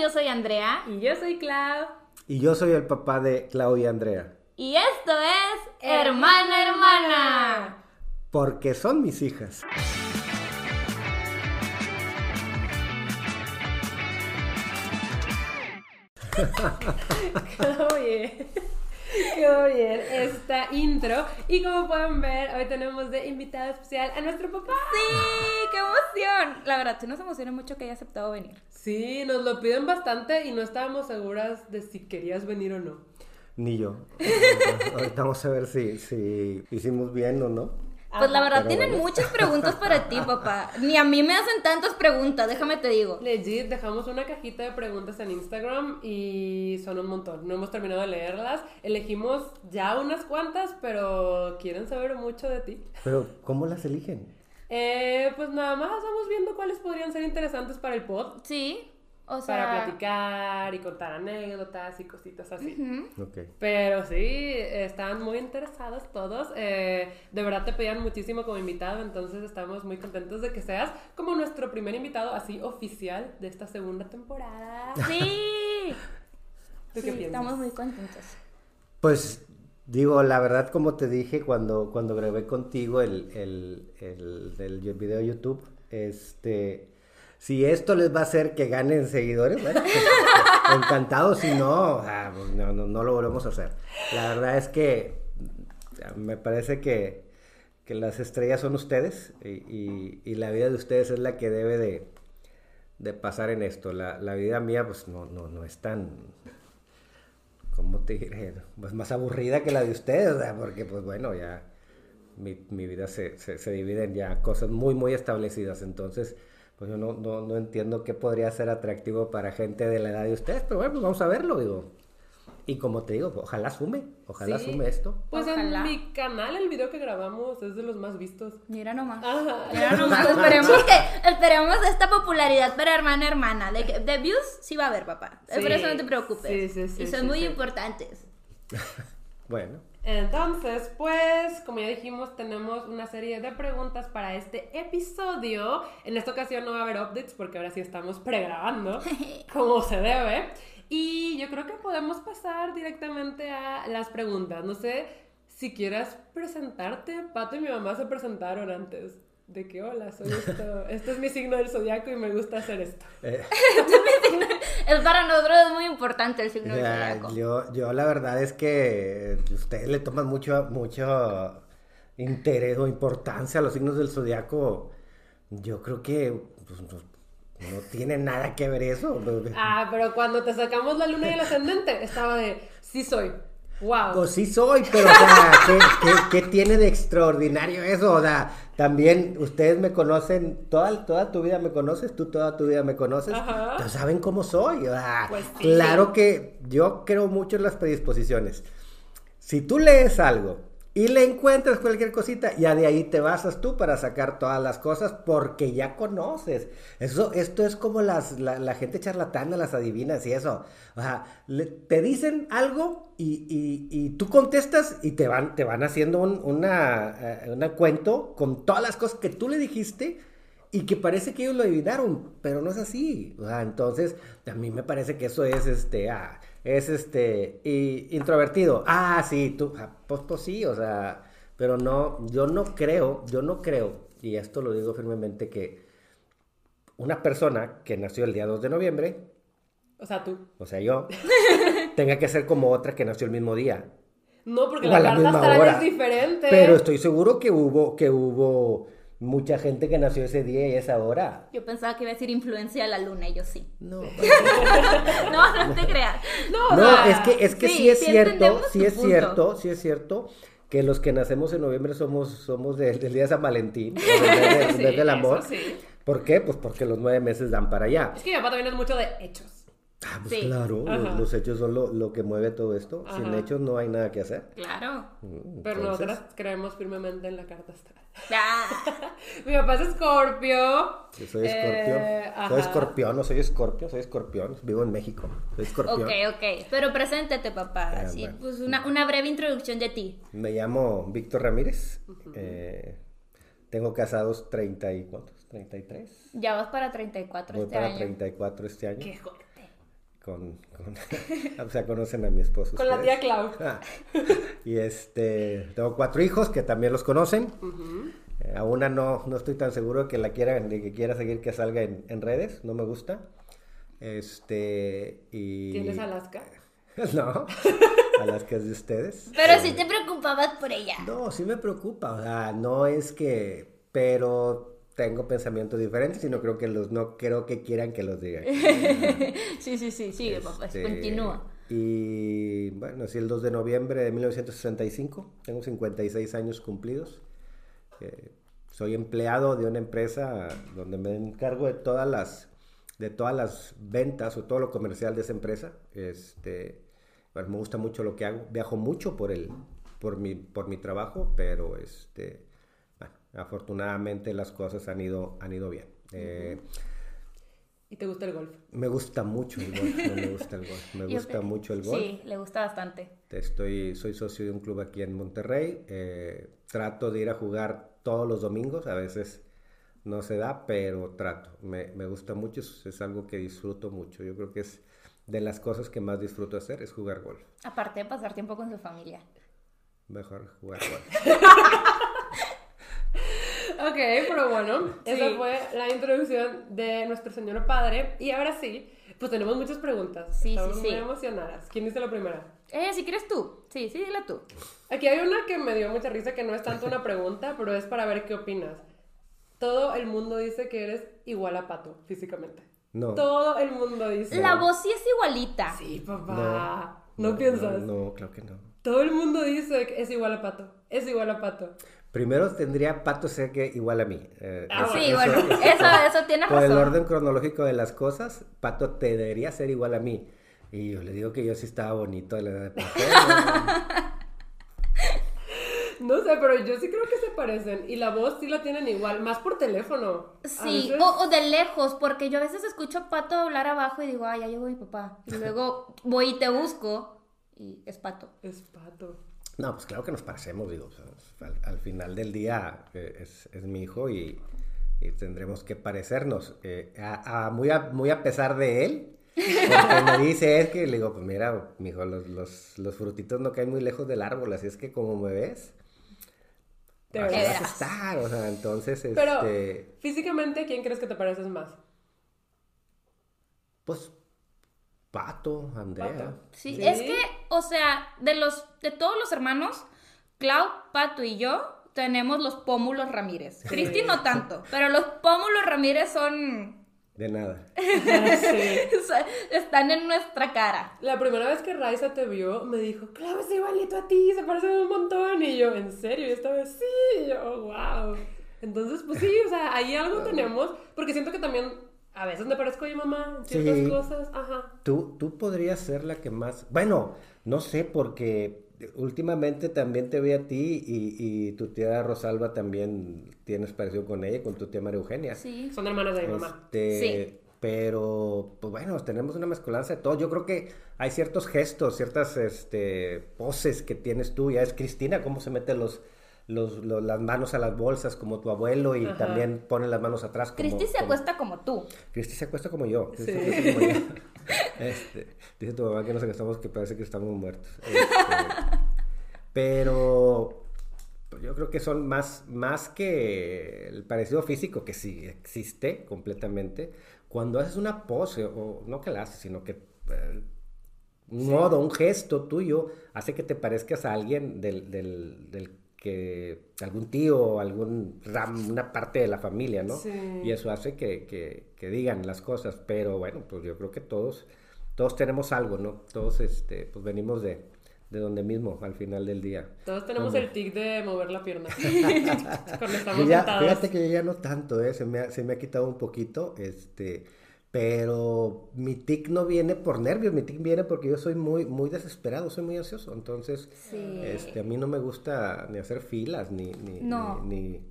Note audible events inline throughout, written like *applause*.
yo soy Andrea. Y yo soy Clau. Y yo soy el papá de Clau y Andrea. Y esto es Hermana Hermana. Porque son mis hijas. *laughs* Bien. *laughs* Quedó bien esta intro. Y como pueden ver, hoy tenemos de invitado especial a nuestro papá. Sí, qué emoción. La verdad, sí nos emociona mucho que haya aceptado venir. Sí, nos lo piden bastante y no estábamos seguras de si querías venir o no. Ni yo. *laughs* Ahorita vamos a ver si, si hicimos bien o no. Pues la verdad, Pero tienen bueno. muchas preguntas para ti, *laughs* papá. Ni a mí me hacen tantas preguntas, déjame te digo. Legit, dejamos una cajita de preguntas en Instagram y son un montón. No hemos terminado de leerlas. Elegimos ya unas cuantas, pero quieren saber mucho de ti. Pero, ¿cómo las eligen? Eh, pues nada más vamos viendo cuáles podrían ser interesantes para el pod. Sí, o sea. Para platicar y contar anécdotas y cositas así. Pero sí, están muy interesados todos. Eh, de verdad te pedían muchísimo como invitado, entonces estamos muy contentos de que seas como nuestro primer invitado así oficial de esta segunda temporada. *laughs* Sí. ¿Tú Sí, qué piensas? estamos muy contentos. Pues digo, la verdad, como te dije cuando, cuando grabé contigo el, el, el, el video de YouTube, este, si esto les va a hacer que ganen seguidores, bueno, pues, *laughs* encantado, si no, pues, no, no, lo volvemos a hacer. La verdad es que me parece que, que las estrellas son ustedes y, la vida de ustedes es la que debe de, de pasar en esto. La, vida mía, pues no, no, no es tan, ¿cómo te diré? Pues más aburrida que la de ustedes, porque pues bueno, ya mi, mi vida se, se, se divide en ya cosas muy, muy establecidas. Entonces, pues yo no, no, no entiendo qué podría ser atractivo para gente de la edad de ustedes, pero bueno, pues vamos a verlo, digo. Y como te digo, ojalá sume, ojalá Sí. sume esto. Pues Ojalá. en mi canal el video que grabamos es de los más vistos. Mira nomás. Ajá. Mira *laughs* nomás, esperemos que, esperemos esta popularidad para hermana hermana. De, views sí va a haber, papá. Sí. Por eso no te preocupes. Sí, sí, sí, y son sí, muy sí. importantes. *laughs* Bueno, Entonces, pues, como ya dijimos, tenemos una serie de preguntas para este episodio. En esta ocasión no va a haber updates porque ahora sí estamos pregrabando *laughs* como se debe. Y yo creo que podemos pasar directamente a las preguntas. No sé si quieras presentarte. Pato y mi mamá se presentaron antes. De que, hola, soy esto. *laughs* Este es mi signo del zodiaco y me gusta hacer esto. eh, *laughs* Es para nosotros es muy importante el signo del ya, zodiaco. yo, yo la verdad es que ustedes le toman mucho, mucho interés o importancia a los signos del zodiaco. Yo creo que pues, no, no tiene nada que ver eso. Ah, pero cuando te sacamos la luna y el ascendente, estaba de, sí soy. Wow. Pues sí soy, pero o sea, *laughs* ¿qué, qué- qué tiene de extraordinario eso? O sea, también ustedes me conocen, toda, toda tu vida me conoces, tú toda tu vida me conoces, Ajá. entonces saben cómo soy. o sea, Pues sí. Claro que yo creo mucho en las predisposiciones. Si tú lees algo y le encuentras cualquier cosita, ya de ahí te basas tú para sacar todas las cosas porque ya conoces. Eso, esto es como las, la, gente charlatana, las adivinas y eso. O sea, te dicen algo y, y- tú contestas y te van, te van haciendo un una, eh, una cuento con todas las cosas que tú le dijiste y que parece que ellos lo adivinaron, pero no es así. Entonces, a mí me parece que eso es este, ah, es este, y, introvertido. Ah, sí, tú, pues, pues sí, o sea, pero no, yo no creo, yo no creo, y esto lo digo firmemente, que una persona que nació el día 2 de noviembre, O sea, tú. o sea, yo, *laughs* tenga que ser como otra que nació el mismo día. No, porque O la la carta astral es diferente. Pero estoy seguro que hubo, que hubo mucha gente que nació ese día y esa hora. Yo pensaba que iba a decir influencia de la luna y yo sí. No, *laughs* No, no te creas. No, o No, sea, es que, es que sí, sí, es sí cierto, sí es punto. cierto, sí es cierto que los que nacemos en noviembre somos, somos del, del día de San Valentín, del, *laughs* Sí, del del amor. eso sí. ¿Por qué? Pues porque los nueve meses dan para allá. Es que mi papá también es mucho de hechos. Ah, pues Sí. claro, Ajá. los, los hechos son lo, lo que mueve todo esto. Sin hechos no hay nada que hacer. Claro. Mm, Pero nosotras creemos firmemente en la carta astral. Ah, *laughs* Mi papá es escorpio. Yo soy escorpio. Eh, soy escorpión, no soy escorpio, soy escorpión. Vivo en México. Soy escorpión. ok, ok. Pero preséntate, papá. Ah, Así, bueno. pues una, una breve introducción de ti. Me llamo Víctor Ramírez. eh, tengo casados 30 y cuántos? 33. Ya vas para 34 Voy este para año. 34 este año. Qué fuerte. Con, con *laughs* o sea, conocen a mi esposo. Con la tía Clau. Ah, y este, tengo cuatro hijos que también los conocen. Eh, a una no, no estoy tan seguro de que la quiera, de que quiera seguir que salga en, en redes, no me gusta. Este, y... ¿Tienes Alaska? *laughs* no, Alaska es de ustedes. *laughs* Pero Eh, si te preocupabas por ella. No, sí me preocupa, o sea, no es que, pero tengo pensamientos diferentes, sino creo que los, no creo que quieran que los diga. *laughs* Sí, sí, sí, sigue, papá. Este, Continúa. Y bueno, nací el 2 de noviembre de 1965, tengo 56 años cumplidos. Eh, soy empleado de una empresa donde me encargo de todas las de todas las ventas o todo lo comercial de esa empresa. Este, bueno, me gusta mucho lo que hago. Viajo mucho por el por mi por mi trabajo, pero este afortunadamente las cosas han ido han ido bien. Eh, ¿Y te gusta el golf? me gusta mucho el golf, no me gusta el golf, me *laughs* gusta mucho el golf. Sí, le gusta bastante. Estoy, soy socio de un club aquí en Monterrey. eh, trato de ir a jugar todos los domingos. A veces no se da, pero trato. Me, me gusta mucho. Es, es algo que disfruto mucho. Yo creo que es de las cosas que más disfruto hacer es jugar golf. Aparte de pasar tiempo con su familia. Mejor jugar golf. *laughs* Ok, pero bueno, Sí. esa fue la introducción de nuestro señor padre. Y ahora sí, pues tenemos muchas preguntas. Sí, Estamos sí, muy sí. emocionadas. ¿Quién dice la primera? Eh, si quieres tú. Sí, sí, dile tú. Aquí hay una que me dio mucha risa, que no es tanto una pregunta, *laughs* pero es para ver qué opinas. Todo el mundo dice que eres igual a Pato, físicamente. No. Todo el mundo dice. La voz sí es igualita. Sí, papá. ¿No, piensas? No, no, claro que no. Todo el mundo dice que es igual a Pato. Es igual a Pato. Primero tendría Pato ser que igual a mí. Eh, Ah, eso- Sí, eso- bueno, eso- eso, eso tienes Por el razón. orden cronológico de las cosas, Pato te debería ser igual a mí. Y yo le digo que yo sí estaba bonito a la edad de Pato. *laughs* No sé, pero yo sí creo que se parecen. Y la voz sí la tienen igual, más por teléfono. Sí, veces- o, o de lejos, porque yo a veces escucho a Pato hablar abajo y digo, ay, ya llegó mi papá. Y luego voy y te busco y es Pato. Es Pato. No, pues claro que nos parecemos, digo. o sea, al, al final del día eh, es, es mi hijo y, y tendremos que parecernos. Eh, a, a- muy, a, muy a pesar de él, porque me *laughs* dice es que le digo, pues mira, mijo, los, los, los frutitos no caen muy lejos del árbol, así es que como me ves, verdad. vas a estar. O sea, entonces, Pero este, físicamente, ¿quién crees que te pareces más? pues, Pato, Andrea. Pato. Sí, Sí. es que, o sea, de los, de todos los hermanos, Clau, Pato y yo tenemos los pómulos Ramírez. Cristi no tanto, *laughs* pero los pómulos Ramírez son, De nada. *laughs* Sí. están en nuestra cara. La primera vez que Raiza te vio, me dijo, Clau, es igualito a ti, se parecen un montón. Y yo, ¿en serio? Y esta vez, sí. Y yo, wow. Entonces, pues sí, o sea, ahí algo tenemos. Porque siento que también a veces me parezco a mi mamá en ciertas Sí. cosas. Ajá. Tú, tú podrías ser la que más. Bueno, no sé, porque últimamente también te ve a ti y, y tu tía Rosalba también tienes parecido con ella con tu tía María Eugenia. Sí. Son hermanas de mi mamá. Este, Sí. Pero, pues bueno, tenemos una mezcolanza de todo. Yo creo que hay ciertos gestos, ciertas este, poses que tienes tú. Ya es Cristina, cómo se mete los, los, los- las manos a las bolsas como tu abuelo y Ajá. también pone las manos atrás. Como, Cristi se como- acuesta como tú. Cristi se acuesta como yo. Sí. se como yo. *laughs* Este, dice tu mamá que nos acostamos que parece que estamos muertos. Este, pero pues, yo creo que son más, más que el parecido físico, que sí existe completamente. Cuando haces una pose, o no que la haces, sino que eh, un modo, un gesto tuyo, hace que te parezcas a alguien del, del, del que algún tío o algún ram, una parte de la familia, ¿no? Sí. Y eso hace que, que, que digan las cosas, pero bueno, pues yo creo que todos, todos tenemos algo, ¿no? Todos este, pues venimos de, de donde mismo al final del día. Todos tenemos el tic de mover la pierna. *laughs* Cuando estamos ya- fíjate que yo ya no tanto, ¿eh? se, me ha, se me ha quitado un poquito, este, pero mi tic no viene por nervios, mi tic viene porque yo soy muy, muy desesperado, soy muy ansioso, entonces Sí. este, a mí no me gusta ni hacer filas, ni, ni, No. ni, ni-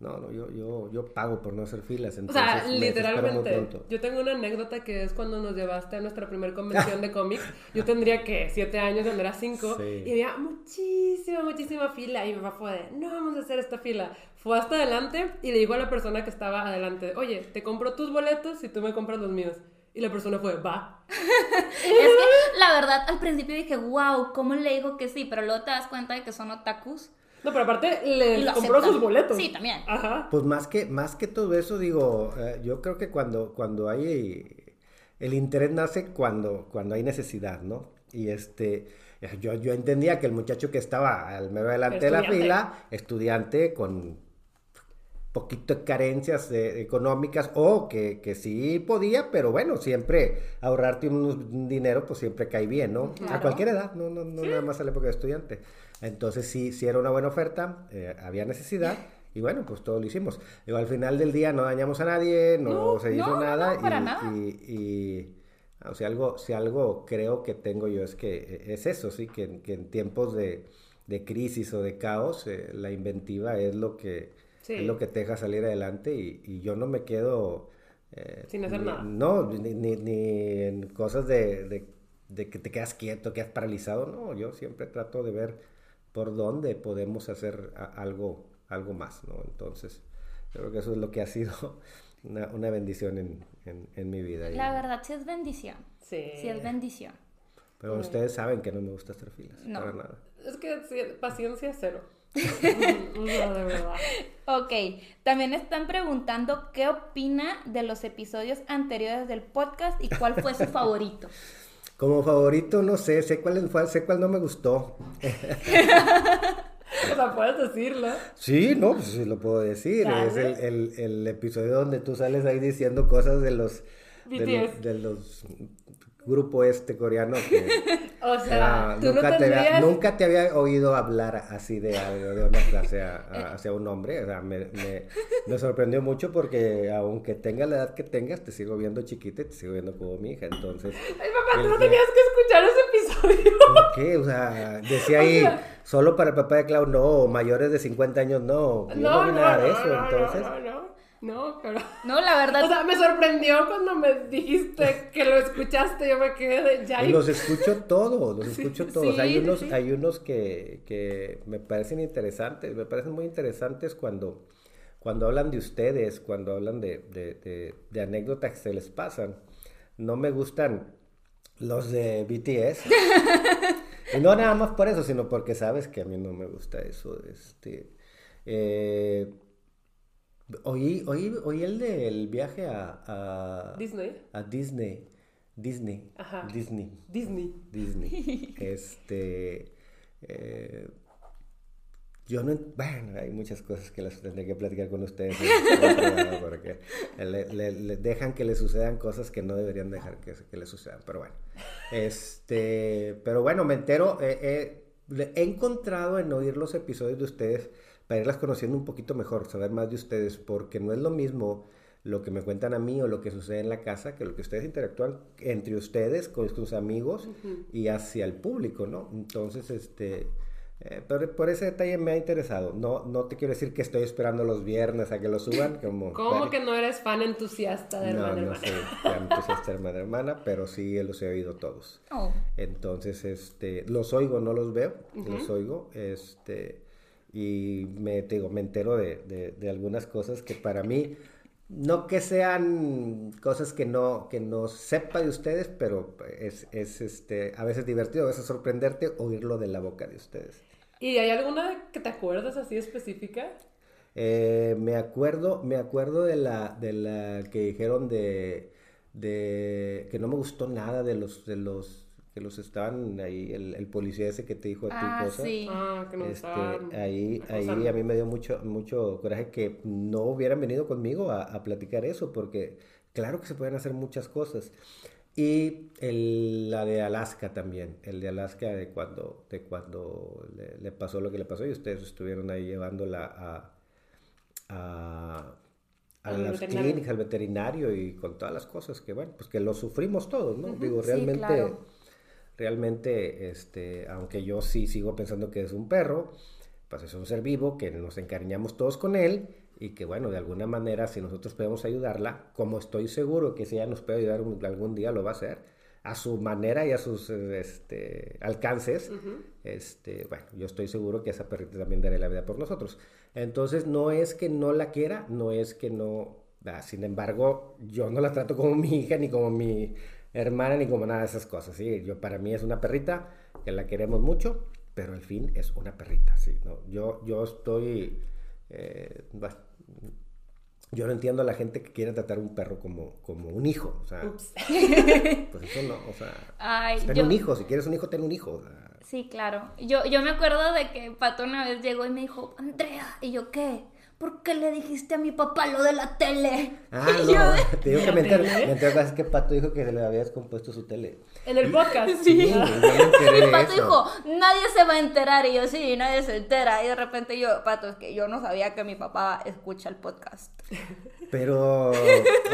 no, no, yo, yo, yo pago por no hacer filas, O entonces sea, me desespero muy literalmente, yo tengo una anécdota que es cuando nos llevaste a nuestra primera convención *laughs* de cómics. Yo tendría que siete años, cuando era cinco, Sí. y había muchísima, muchísima fila. Y mi papá fue de, no vamos a hacer esta fila. Fue hasta adelante y le dijo a la persona que estaba adelante, oye, te compro tus boletos y tú me compras los míos. Y la persona fue, va. *laughs* que la verdad al principio dije, wow, ¿cómo le dijo que sí? Pero luego te das cuenta de que son otakus. No, pero aparte le compró aceptan. sus boletos. Sí, también. Ajá. Pues más que, más que todo eso, digo, eh, yo creo que cuando, cuando hay el interés nace cuando, cuando hay necesidad, ¿no? Y este, yo, yo entendía que el muchacho que estaba al medio delante de la fila, estudiante con poquito de carencias eh, económicas o que, que sí podía, pero bueno, siempre ahorrarte un, un dinero pues siempre cae bien, ¿no? A Claro. cualquier edad, no, no, no nada más a la época de estudiante. Entonces sí, sí era una buena oferta, eh, había necesidad y bueno, pues todo lo hicimos. Digo, al final del día no dañamos a nadie, no, No, se hizo no, no, nada no, para y, nada. y- y, o sea, algo, si algo creo que tengo yo es que eh, es eso, sí, que, que en tiempos de, de crisis o de caos, eh, la inventiva es lo que, Sí. es lo que te deja salir adelante y, y yo no me quedo... eh, Sin hacer ni- nada. No, ni, ni- ni en cosas de, de- de que te quedas quieto, quedas paralizado, no, yo siempre trato de ver por dónde podemos hacer a- algo, algo más, ¿no? Entonces, yo creo que eso es lo que ha sido *laughs* una, una bendición en, en- en mi vida. La verdad sí es bendición. Sí. Sí es bendición. Pero ustedes saben que no me gusta hacer filas, No. para nada. Es que sí, paciencia cero. No, de verdad. Ok, también están preguntando qué opina de los episodios anteriores del podcast y cuál fue su *laughs* favorito. Como favorito, no sé, sé cuál fue, sé cuál no me gustó. *laughs* O sea, puedes decirlo. Sí, no, pues sí lo puedo decir. Es el, el- el episodio donde tú sales ahí diciendo cosas de los... De, de los grupo este coreano que *laughs* O sea, tú no nunca, te había, nunca te había oído hablar así de algo, de una clase a- hacia un hombre. O sea, me, me- me sorprendió mucho porque aunque tengas la edad que tengas, te sigo viendo chiquita y te sigo viendo como mi hija. Entonces, Ay, papá, tú no tenías que escuchar ese episodio. *laughs* ¿por qué? O sea, decía ahí, solo para el papá de Clau no, mayores de 50 años no. Yo no, vi nada de eso, entonces... No, pero... No, la verdad. *laughs* O sea, me sorprendió cuando me dijiste que lo escuchaste, yo me quedé de ya. Y los escucho todos, los escucho todos. sí, hay unos, sí. hay unos que, que me parecen interesantes, me parecen muy interesantes cuando, cuando hablan de ustedes, cuando hablan de, de- de- de anécdotas que se les pasan. No me gustan los de BTS. *laughs* y no nada más por eso, sino porque sabes que a mí no me gusta eso. Este, eh, oí, oí, oí el del viaje a, a, Disney. a Disney. Disney. Ajá. Disney. Disney. Disney. *laughs* este. eh, yo no. en- Bueno, hay muchas cosas que las tendré que platicar con ustedes. privado, *laughs* porque le, le- le dejan que le sucedan cosas que no deberían dejar que, que le sucedan. Pero bueno. Este. Pero bueno, me entero. eh, eh, he encontrado en oír los episodios de ustedes para irlas conociendo un poquito mejor, saber más de ustedes, porque no es lo mismo lo que me cuentan a mí o lo que sucede en la casa que lo que ustedes interactúan entre ustedes con sus amigos y hacia el público, ¿no? Entonces, este, eh, pero por ese detalle me ha interesado. No, no te quiero decir que estoy esperando los viernes a que lo suban, *laughs* como... ¿Cómo que no eres fan entusiasta de No, Hermana no Hermana? soy tan entusiasta hermana hermana, pero sí los he oído todos. Oh, Entonces, este, los oigo, no los veo, los oigo, este, y me, te digo, me entero de, de- de algunas cosas que para mí, no que sean cosas que no, que no sepa de ustedes, pero es, es, este, a veces divertido, a veces sorprenderte oírlo de la boca de ustedes. ¿Y hay alguna que te acuerdas así específica? Eh, me acuerdo, me acuerdo de la, de la que dijeron de, de que no me gustó nada de los, de los que los estaban ahí, el, el policía ese que te dijo a ah, cosas. sí. Ah, que no Este, ahí, ahí a mí me dio mucho, mucho coraje que no hubieran venido conmigo a, a platicar eso, porque claro que se pueden hacer muchas cosas. Y el- la de Alaska también, el de Alaska de cuando, de cuando le, le pasó lo que le pasó y ustedes estuvieron ahí llevándola a, a, a Al las veterinario. clínicas, al veterinario y con todas las cosas que, bueno, pues que lo sufrimos todos, ¿no? Digo, sí, realmente claro. Realmente, este, aunque yo sí sigo pensando que es un perro, pues es un ser vivo, que nos encariñamos todos con él y que bueno, de alguna manera si nosotros podemos ayudarla, como estoy seguro que si ella nos puede ayudar un- algún día lo va a hacer, a su manera y a sus este, alcances, este, bueno, yo estoy seguro que esa perrita también dará la vida por nosotros. Entonces no es que no la quiera, no es que no, ah, sin embargo, yo no la trato como mi hija ni como mi hermana ni como nada de esas cosas, ¿sí? Yo, para mí es una perrita que la queremos mucho, pero al fin es una perrita, ¿sí? ¿no? Yo, yo estoy, eh, bueno, yo no entiendo a la gente que quiere tratar a un perro como, como un hijo, o sea, Ups. *laughs* pues eso no, o sea, Ay, ten yo- un hijo, si quieres un hijo, ten un hijo, o sea, Sí, claro. Yo, yo me acuerdo de que Pato una vez llegó y me dijo, Andrea, ¿y yo qué? ¿Por qué le dijiste a mi papá lo de la tele? Ah, *laughs* yo no, te digo que ¿La me enteré, me enteré es que Pato dijo que se le había descompuesto su tele. En el podcast. Sí. me Y de Pato eso. dijo, nadie se va a enterar. Y yo, sí, nadie se entera. Y de repente yo, Pato, es que yo no sabía que mi papá escucha el podcast. Pero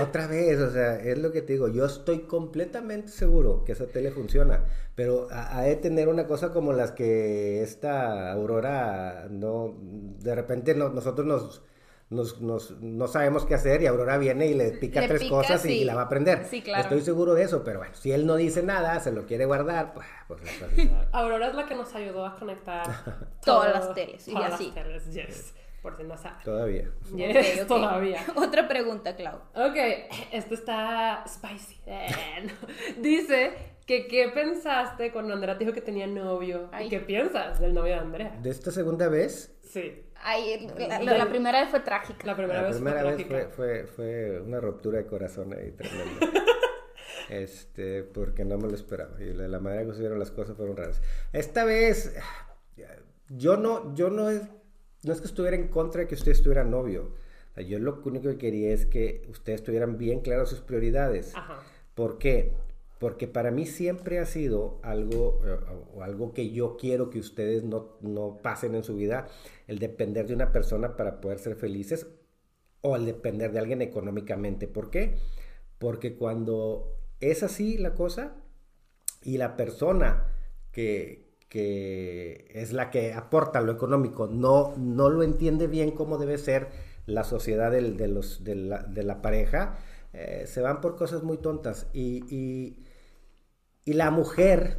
otra vez, o sea, es lo que te digo, yo estoy completamente seguro que esa tele funciona, pero ha de tener una cosa como las que esta Aurora, no, de repente no- nosotros nos, nos, nos- no sabemos qué hacer y Aurora viene y le pica Le tres pica, cosas y, sí. y la va a aprender. Sí, claro. Estoy seguro de eso, pero bueno, si él no dice nada, se lo quiere guardar, pues... pues, Aurora es la que nos ayudó a conectar *laughs* Todas todo- las teles, y todas así. las teles, yes. Por si no saben. todavía. Yes, Ok, ok. todavía. *laughs* Otra pregunta, Clau. Ok, esto está spicy. Eh. Dice que qué pensaste cuando Andrea te dijo que tenía novio. Ay. ¿Y qué piensas del novio de Andrea? De esta segunda vez, Sí, Ay, la, la- la primera vez fue trágica. la primera la vez primera fue vez trágica. fue, fue, fue una ruptura de corazón ahí tremenda. *laughs* este, porque no me lo esperaba. Y de la manera que sucedieron las cosas fueron raras. Esta vez, yo no, yo no no es que estuviera en contra de que usted estuviera novio. O sea, yo lo único que quería es que ustedes tuvieran bien claras sus prioridades. Ajá. ¿Por qué? Porque para mí siempre ha sido algo, eh, o algo que yo quiero que ustedes no, no pasen en su vida, el depender de una persona para poder ser felices o el depender de alguien económicamente. ¿Por qué? Porque cuando es así la cosa y la persona que, que es la que aporta lo económico no, no lo entiende bien cómo debe ser la sociedad del- de, los, de, la, de la pareja, eh, se van por cosas muy tontas. Y, y- y la mujer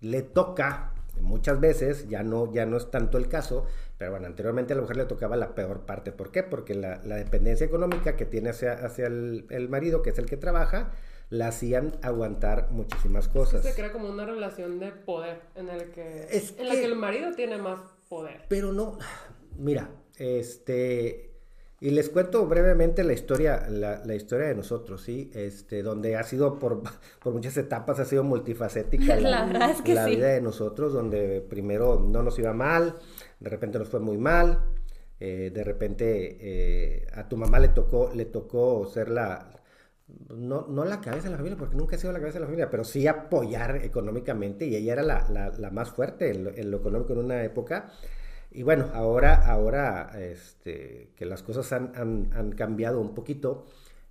le toca, muchas veces, ya no, ya no es tanto el caso, pero bueno, anteriormente a la mujer le tocaba la peor parte. ¿Por qué? Porque la, la dependencia económica que tiene hacia, hacia el, el marido, que es el que trabaja, la hacían aguantar muchísimas cosas. Se crea como una relación de poder en, el que, Es en la que- que el marido tiene más poder. Pero no, mira, este, y les cuento brevemente la historia, la, la historia de nosotros, ¿sí? Este, donde ha sido por, *laughs* por muchas etapas, ha sido multifacética *laughs* La verdad es que la sí. vida de nosotros, donde primero no nos iba mal, de repente nos fue muy mal, eh, de repente eh, a tu mamá le tocó, le tocó ser la, no, no la cabeza de la familia, porque nunca he sido la cabeza de la familia, pero sí apoyar económicamente y ella era la, la- la más fuerte en lo, en lo económico en una época. Y bueno, ahora, ahora este, que las cosas han, han- han cambiado un poquito,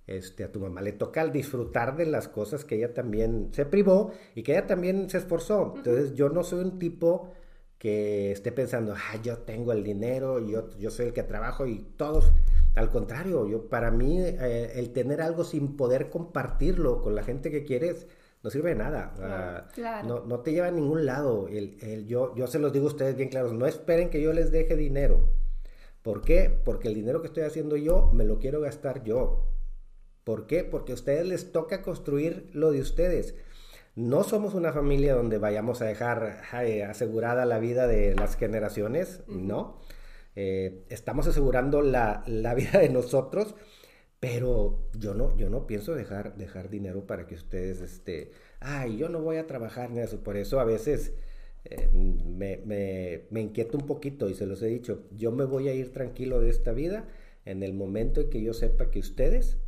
este, a tu mamá le toca el disfrutar de las cosas que ella también se privó y que ella también se esforzó. Entonces yo no soy un tipo que esté pensando, ah, yo tengo el dinero, yo, yo soy el que trabajo y todos. Al contrario, yo, para mí eh, el tener algo sin poder compartirlo con la gente que quieres no sirve de nada. Claro. No, no te lleva a ningún lado. El, el- yo, yo se los digo a ustedes bien claros, no esperen que yo les deje dinero. ¿Por qué? Porque el dinero que estoy haciendo yo me lo quiero gastar yo. ¿Por qué? Porque a ustedes les toca construir lo de ustedes. No somos una familia donde vayamos a dejar ay, asegurada la vida de las generaciones, no. Eh, estamos asegurando la, la vida de nosotros, pero yo no, yo no pienso dejar, dejar dinero para que ustedes, este, ay, yo no voy a trabajar en eso. Por eso a veces eh, me, me, me inquieto un poquito y se los he dicho, yo me voy a ir tranquilo de esta vida en el momento en que yo sepa que ustedes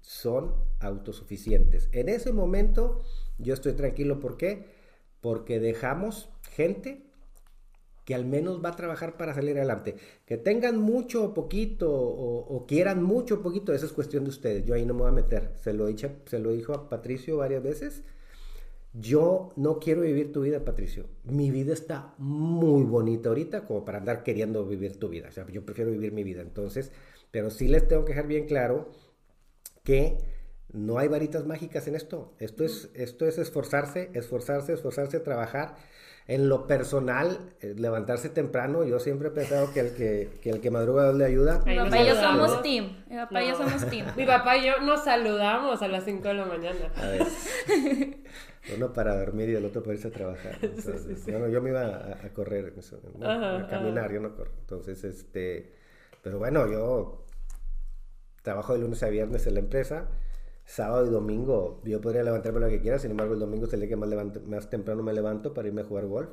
son autosuficientes. En ese momento yo estoy tranquilo. ¿Por qué? Porque dejamos gente que al menos va a trabajar para salir adelante. Que tengan mucho o poquito o, quieran mucho o poquito, esa es cuestión de ustedes. Yo ahí no me voy a meter. Se lo, se lo dijo a Patricio varias veces. Yo no quiero vivir tu vida, Patricio. Mi vida está muy bonita ahorita como para andar queriendo vivir tu vida. O sea, yo prefiero vivir mi vida. Entonces, pero sí les tengo que dejar bien claro que no hay varitas mágicas en esto. Esto es, esto es esforzarse, esforzarse, esforzarse, trabajar. En lo personal, eh, levantarse temprano, yo siempre he pensado que el que, que el que madruga le ayuda. Mi papá y yo somos team. Mi papá y yo somos team. Mi papá y yo nos saludamos a las 5 de la mañana. A ver, uno para dormir y el otro para irse a trabajar. ¿no? *laughs* Entonces, Yo, no- yo me iba a, a correr, eso, ¿no? Ajá, a caminar, ajá. yo no corro. Entonces, este, pero bueno, yo trabajo de lunes a viernes en la empresa. Sábado y domingo yo podría levantarme lo que quiera, sin embargo el domingo es el día que más, levanto- más temprano me levanto para irme a jugar golf.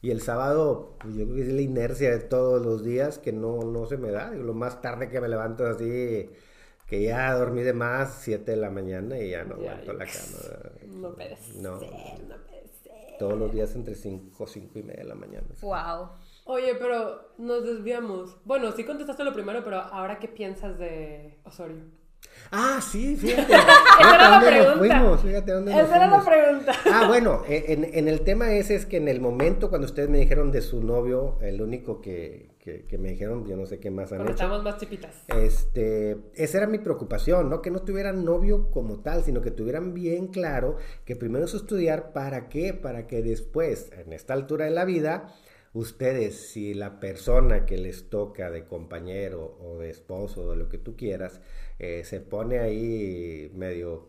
Y el sábado, pues, yo creo que es la inercia de todos los días que no, no se me da. Digo, lo más tarde que me levanto es así, que ya dormí de más, 7 de la mañana y ya no aguanto la cama. No puede ser, No. no puede ser. Todos los días entre 5, 5 y media de la mañana. Wow. Oye, pero nos desviamos. Bueno, sí contestaste lo primero, pero ahora qué piensas de Osorio. Ah, sí, fíjate. *laughs* Esa era la ¿Dónde nos pregunta. fuimos? Fíjate dónde Esa era la fuimos. pregunta. Ah, bueno, eh, en, en el tema ese es que en el momento cuando ustedes me dijeron de su novio, el único que, que, que me dijeron, yo no sé qué más han Cuando hecho. estábamos más chipitas. Este, esa era mi preocupación, ¿no? Que no tuvieran novio como tal, sino que tuvieran bien claro que primero es estudiar, ¿para qué? Para que después, en esta altura de la vida, ustedes, si la persona que les toca de compañero o de esposo o de lo que tú quieras, eh, se pone ahí medio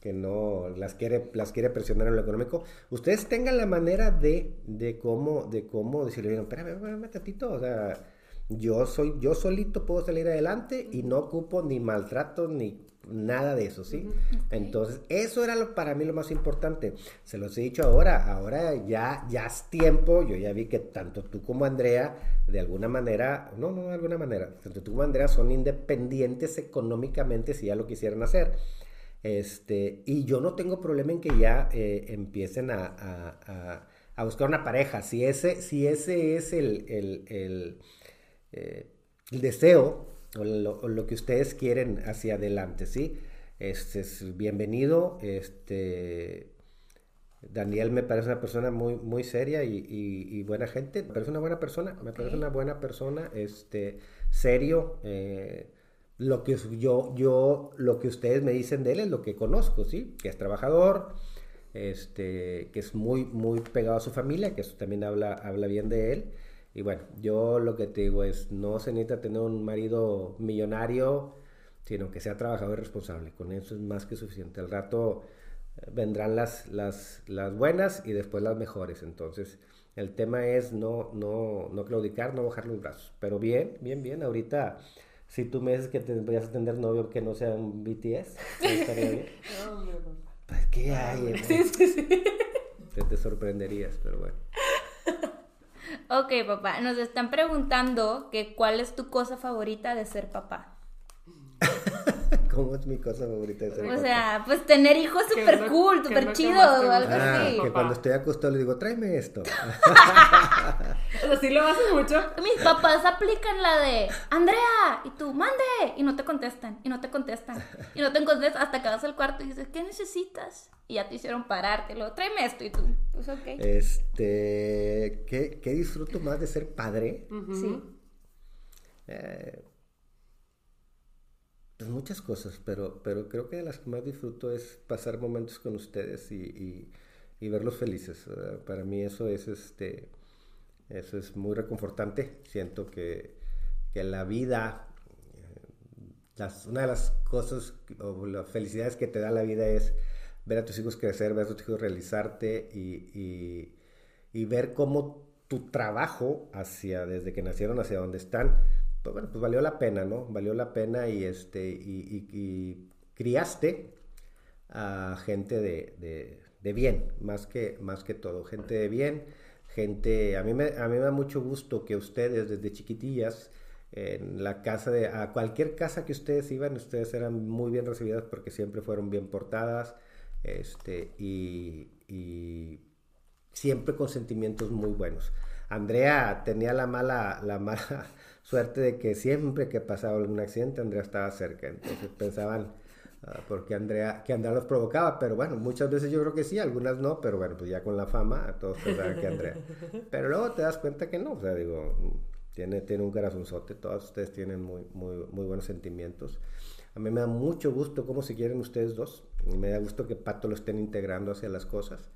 que no las quiere, las quiere presionar en lo económico, ustedes tengan la manera de, de cómo, de cómo decirle, "Oigan, espérame, espérame tantito, o sea, yo soy, yo solito puedo salir adelante y no ocupo ni maltrato ni nada de eso, ¿sí? Entonces, eso era lo, para mí lo más importante. Se los he dicho ahora, ahora ya, ya es tiempo, yo ya vi que tanto tú como Andrea, de alguna manera, no, no de alguna manera, tanto tú como Andrea son independientes económicamente si ya lo quisieran hacer. Este, y yo no tengo problema en que ya eh, empiecen a, a- a- a buscar una pareja. Si ese, si ese es el, el- el, eh, el deseo o lo, o lo que ustedes quieren hacia adelante, ¿sí? Este es bienvenido. Este, Daniel me parece una persona muy, muy seria y, y- y buena gente. Me parece una buena persona. Me parece una buena persona. Este, serio. eh, lo que yo, yo, lo que ustedes me dicen de él es lo que conozco, ¿sí? Que es trabajador, este, que es muy, muy pegado a su familia, que eso también habla, habla bien de él. Y bueno, yo lo que te digo es, no se necesita tener un marido millonario, sino que sea trabajador y responsable. Con eso es más que suficiente. Al rato eh, vendrán las, las, las buenas y después las mejores. Entonces, el tema es no, no, no claudicar, no bajar los brazos. Pero bien, bien, bien. Ahorita, si tú me dices que te vayas a tener novio que no sea un BTS, estaría bien. *laughs* No. Pues, ¿qué hay? Sí, sí, sí. Te, te sorprenderías, pero bueno. *laughs* Ok, papá. Nos están preguntando que cuál es tu cosa favorita de ser papá. *laughs* ¿Cómo es mi cosa favorita de ser O papá? sea, pues tener hijos súper no- cool, súper chido o algo. Ah, así. que cuando estoy acostado le digo, tráeme esto. *laughs* O sea, sí lo haces mucho. Mis papás aplican la de Andrea y tú mande y no te contestan y no te contestan y no te contestan hasta que vas al cuarto y dices ¿qué necesitas? Y ya te hicieron pararte, luego tráeme esto y tú pues ok. Este, ¿qué, qué disfruto más de ser padre? Sí. Eh, pues muchas cosas, pero, pero creo que de las que más disfruto es pasar momentos con ustedes y, y- verlos felices. Para mí eso es este eso es muy reconfortante. Siento que, que la vida, las- una de las cosas o las felicidades que te da la vida es ver a tus hijos crecer, ver a tus hijos realizarte y- y ver cómo tu trabajo hacia desde que nacieron hacia donde están pues bueno pues valió la pena no valió la pena y este y, criaste a gente de, de- de bien más que más que todo gente de bien gente a mí me a mí me da mucho gusto que ustedes desde chiquitillas en la casa de a cualquier casa que ustedes iban ustedes eran muy bien recibidas porque siempre fueron bien portadas este y, y siempre con sentimientos muy buenos. Andrea tenía la mala, la mala suerte de que siempre que pasaba algún accidente, Andrea estaba cerca. Entonces pensaban, ah, porque Andrea, que Andrea los provocaba, pero bueno, muchas veces yo creo que sí, algunas no, pero bueno, pues ya con la fama, todos pensaban que Andrea. *laughs* Pero luego te das cuenta que no, o sea, digo, tiene, tiene un corazonzote, todos ustedes tienen muy, muy, muy buenos sentimientos. A mí me da mucho gusto cómo se quieren ustedes dos. Me da gusto que Pato lo estén integrando hacia las cosas.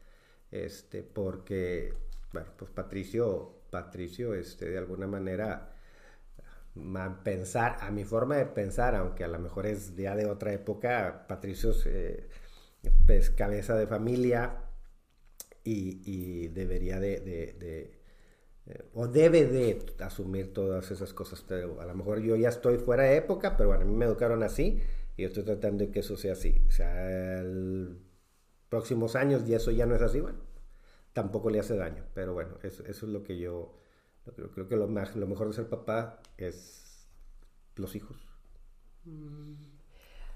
Este, porque, bueno, pues Patricio, Patricio, este, de alguna manera, pensar, a mi forma de pensar, aunque a lo mejor es ya de otra época, Patricio es eh, pues, cabeza de familia y, debería de eh, o debe de asumir todas esas cosas. Pero a lo mejor yo ya estoy fuera de época, pero bueno, a mí me educaron así y estoy tratando de que eso sea así. O sea, el próximos años y eso ya no es así, bueno, tampoco le hace daño. Pero bueno, eso, eso es lo que yo creo, creo que lo, lo mejor de ser papá es los hijos. Mm.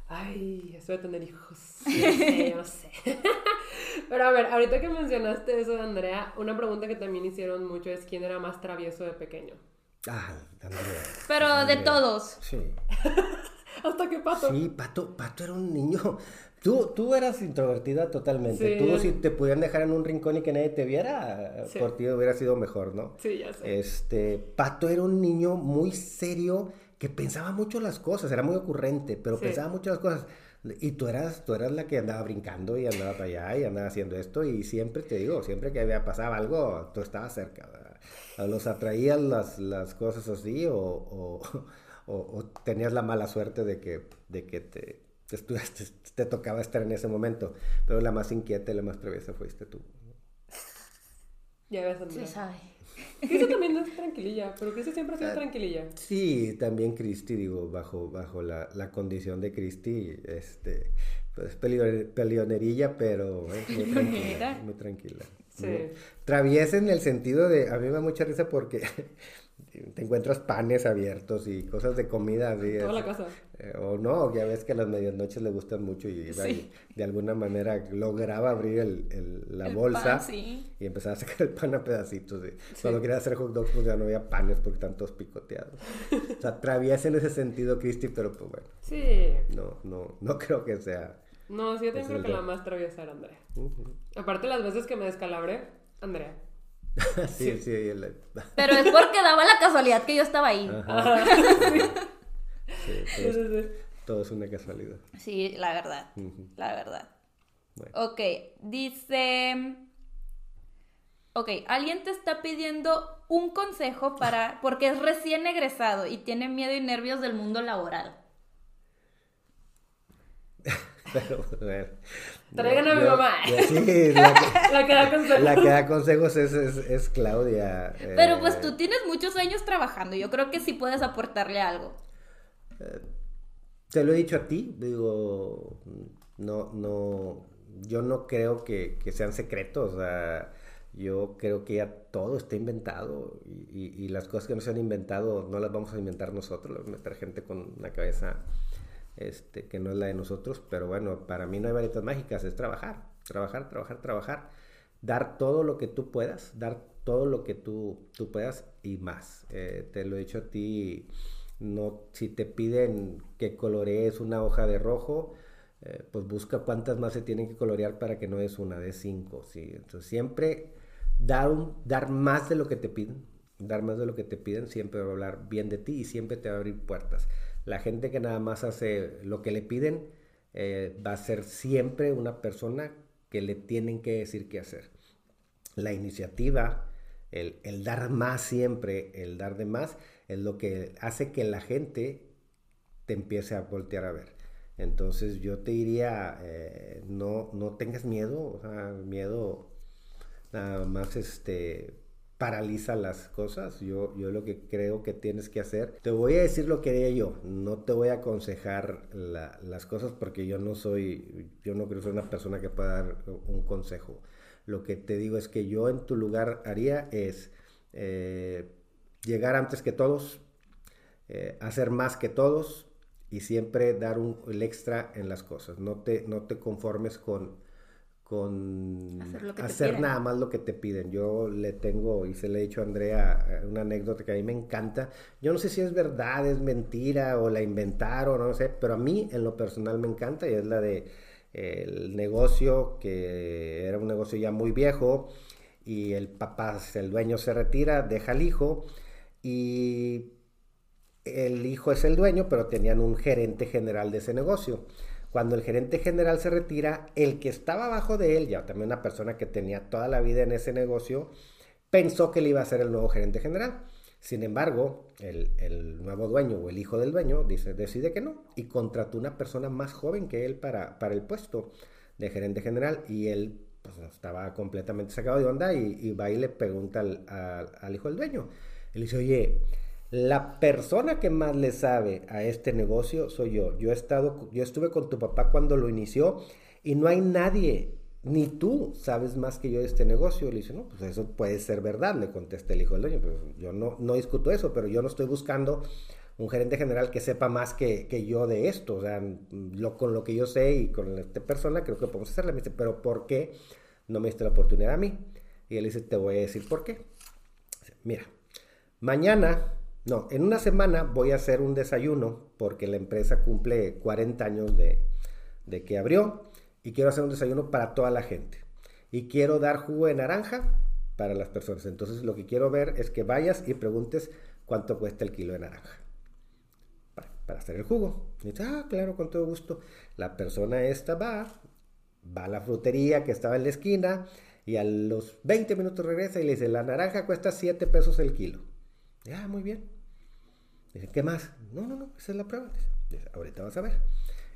Ay, eso de tener hijos. *laughs* No sé, sé. *laughs* Pero a ver, ahorita que mencionaste eso de Andrea, una pregunta que también hicieron mucho es quién era más travieso de pequeño. Ah, Andrea. Pero de todos. Sí. *laughs* ¿Hasta qué Pato? Sí, Pato, Pato era un niño. Tú, tú eras introvertida totalmente. Tú si te pudieran dejar en un rincón y que nadie te viera, por ti hubiera sido mejor, ¿no? Sí, ya sé. Este, Pato era un niño muy serio que pensaba mucho las cosas, era muy ocurrente, pero pensaba mucho las cosas. Y tú eras, tú eras la que andaba brincando y andaba para allá y andaba haciendo esto y siempre te digo, siempre que había pasado algo, tú estabas cerca. Los atraían las, las cosas así o, *laughs* o, o, tenías la mala suerte de que, de que te, te, *laughs* te, tocaba estar en ese momento. Pero la más inquieta y la más traviesa fuiste tú. Ya ves, Se sabe. *laughs* Cristi también es tranquililla, pero Cristi siempre ha sido ah, tranquililla. Sí, también Cristi, digo, bajo, bajo la, la condición de Cristi, este, pues peleonerilla, pero muy *laughs* tranquila. Muy tranquila. Sí. Traviesa en el sentido de, a mí me da mucha risa porque te encuentras panes abiertos y cosas de comida así. Toda la casa. Eh, o no, ya ves que a las medianoches le gustan mucho y de alguna manera lograba abrir el, la bolsa y empezaba a sacar el pan a pedacitos. Cuando quería hacer hot dogs pues ya no había panes porque están todos picoteados. o sea, traviesa en ese sentido, Cristi, pero pues bueno. Sí. No, no, no *laughs* creo que sea... No, sí, yo tengo que la más traviesa era Andrea. Aparte las veces que me descalabré, Andrea. *laughs* sí, sí, *laughs* Pero es porque daba la casualidad que yo estaba ahí. sí. *laughs* todo, es, una casualidad. Sí, la verdad. La verdad. Ok, dice. Ok, alguien te está pidiendo un consejo para. porque es recién egresado y tiene miedo y nervios del mundo laboral. Pero, bueno, Traigan a mi mamá. sí, *laughs* la, que, da consejos. La que da consejos es, es, Claudia. Pero pues eh, tú tienes muchos años trabajando. Yo creo que sí puedes aportarle algo. Eh, te lo he dicho a ti. Digo, no, no. Yo no creo que, que sean secretos. O sea, yo creo que ya todo está inventado. Y, y, las cosas que no se han inventado no las vamos a inventar nosotros. Meter gente con una cabeza este, que no es la de nosotros, pero bueno, para mí no hay varitas mágicas, es trabajar, trabajar, trabajar, trabajar, dar todo lo que tú puedas, dar todo lo que tú, tú puedas y más. Eh, te lo he dicho a ti, no, si te piden que colorees una hoja de rojo, eh, pues busca cuántas más se tienen que colorear para que no es una de cinco, ¿sí? Entonces siempre dar, un, dar más de lo que te piden, dar más de lo que te piden, siempre va a hablar bien de ti y siempre te va a abrir puertas. La gente que nada más hace lo que le piden eh, va a ser siempre una persona que le tienen que decir qué hacer. La iniciativa, el, dar más siempre, el dar de más, es lo que hace que la gente te empiece a voltear a ver. Entonces yo te diría, eh, no, no tengas miedo, miedo nada más este paraliza las cosas. Yo, yo lo que creo que tienes que hacer, te voy a decir lo que haría yo, no te voy a aconsejar las cosas porque yo no soy, yo no creo que una persona que pueda dar un consejo. Lo que te digo es que yo en tu lugar haría es eh, llegar antes que todos, eh, hacer más que todos y siempre dar un, el extra en las cosas. No te, no te conformes con con hacer, nada más lo que te piden. Yo le tengo, y se le he dicho a Andrea, eh, una anécdota que a mí me encanta. Yo no sé si es verdad, es mentira o la inventaron, no sé, pero a mí en lo personal me encanta y es la de el negocio que era un negocio ya muy viejo y el papá, el dueño se retira, deja al hijo y el hijo es el dueño, pero tenían un gerente general de ese negocio. Cuando el gerente general se retira, el que estaba abajo de él, ya también una persona que tenía toda la vida en ese negocio, pensó que él iba a ser el nuevo gerente general. Sin embargo, el, nuevo dueño o el hijo del dueño decide que no y contrató una persona más joven que él para, el puesto de gerente general y él pues, estaba completamente sacado de onda y, va y le pregunta al, al, hijo del dueño. Él dice, oye, la persona que más le sabe a este negocio soy yo. Yo, he estado, yo estuve con tu papá cuando lo inició y no hay nadie ni tú sabes más que yo de este negocio. Le dice, no, pues eso puede ser verdad, le contesta el hijo del dueño. Pues yo no, discuto eso, pero yo no estoy buscando un gerente general que sepa más que, yo de esto. O sea, lo, con lo que yo sé y con esta persona creo que podemos hacerle. Me dice, pero ¿por qué no me diste la oportunidad a mí? Y él dice, te voy a decir por qué. Mira, mañana, no, en una semana voy a hacer un desayuno porque la empresa cumple 40 años de, que abrió y quiero hacer un desayuno para toda la gente. Y quiero dar jugo de naranja para las personas. Entonces lo que quiero ver es que vayas y preguntes cuánto cuesta el kilo de naranja. Para, hacer el jugo. Y dice, ah, claro, con todo gusto. La persona esta va, va a la frutería que estaba en la esquina y a los 20 minutos regresa y le dice, la naranja cuesta 7 pesos el kilo. ah, muy bien. Dice, ¿qué más? No, no, no, esa es la prueba. Dice, ahorita vas a ver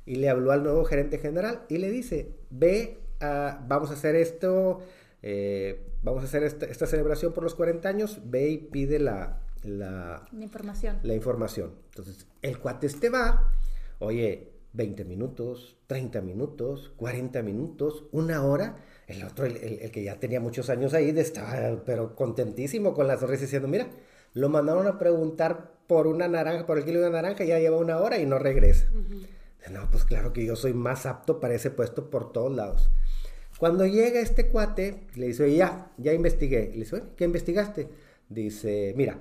y le habló al nuevo gerente general y le dice, ve, vamos a hacer esto, eh, vamos a hacer esta, celebración por los 40 años, ve y pide la, la, información. La información. Entonces, el cuate este va, oye, 20 minutos, 30 minutos, 40 minutos, una hora. El otro, el, el, que ya tenía muchos años ahí, estaba pero contentísimo con la sonrisa diciendo, mira, lo mandaron a preguntar por una naranja, por el kilo de naranja, ya lleva una hora y no regresa. No, pues claro que yo soy más apto para ese puesto por todos lados. Cuando llega este cuate, le dice, ya, ya investigué. Le dice, ¿qué investigaste? Dice, mira,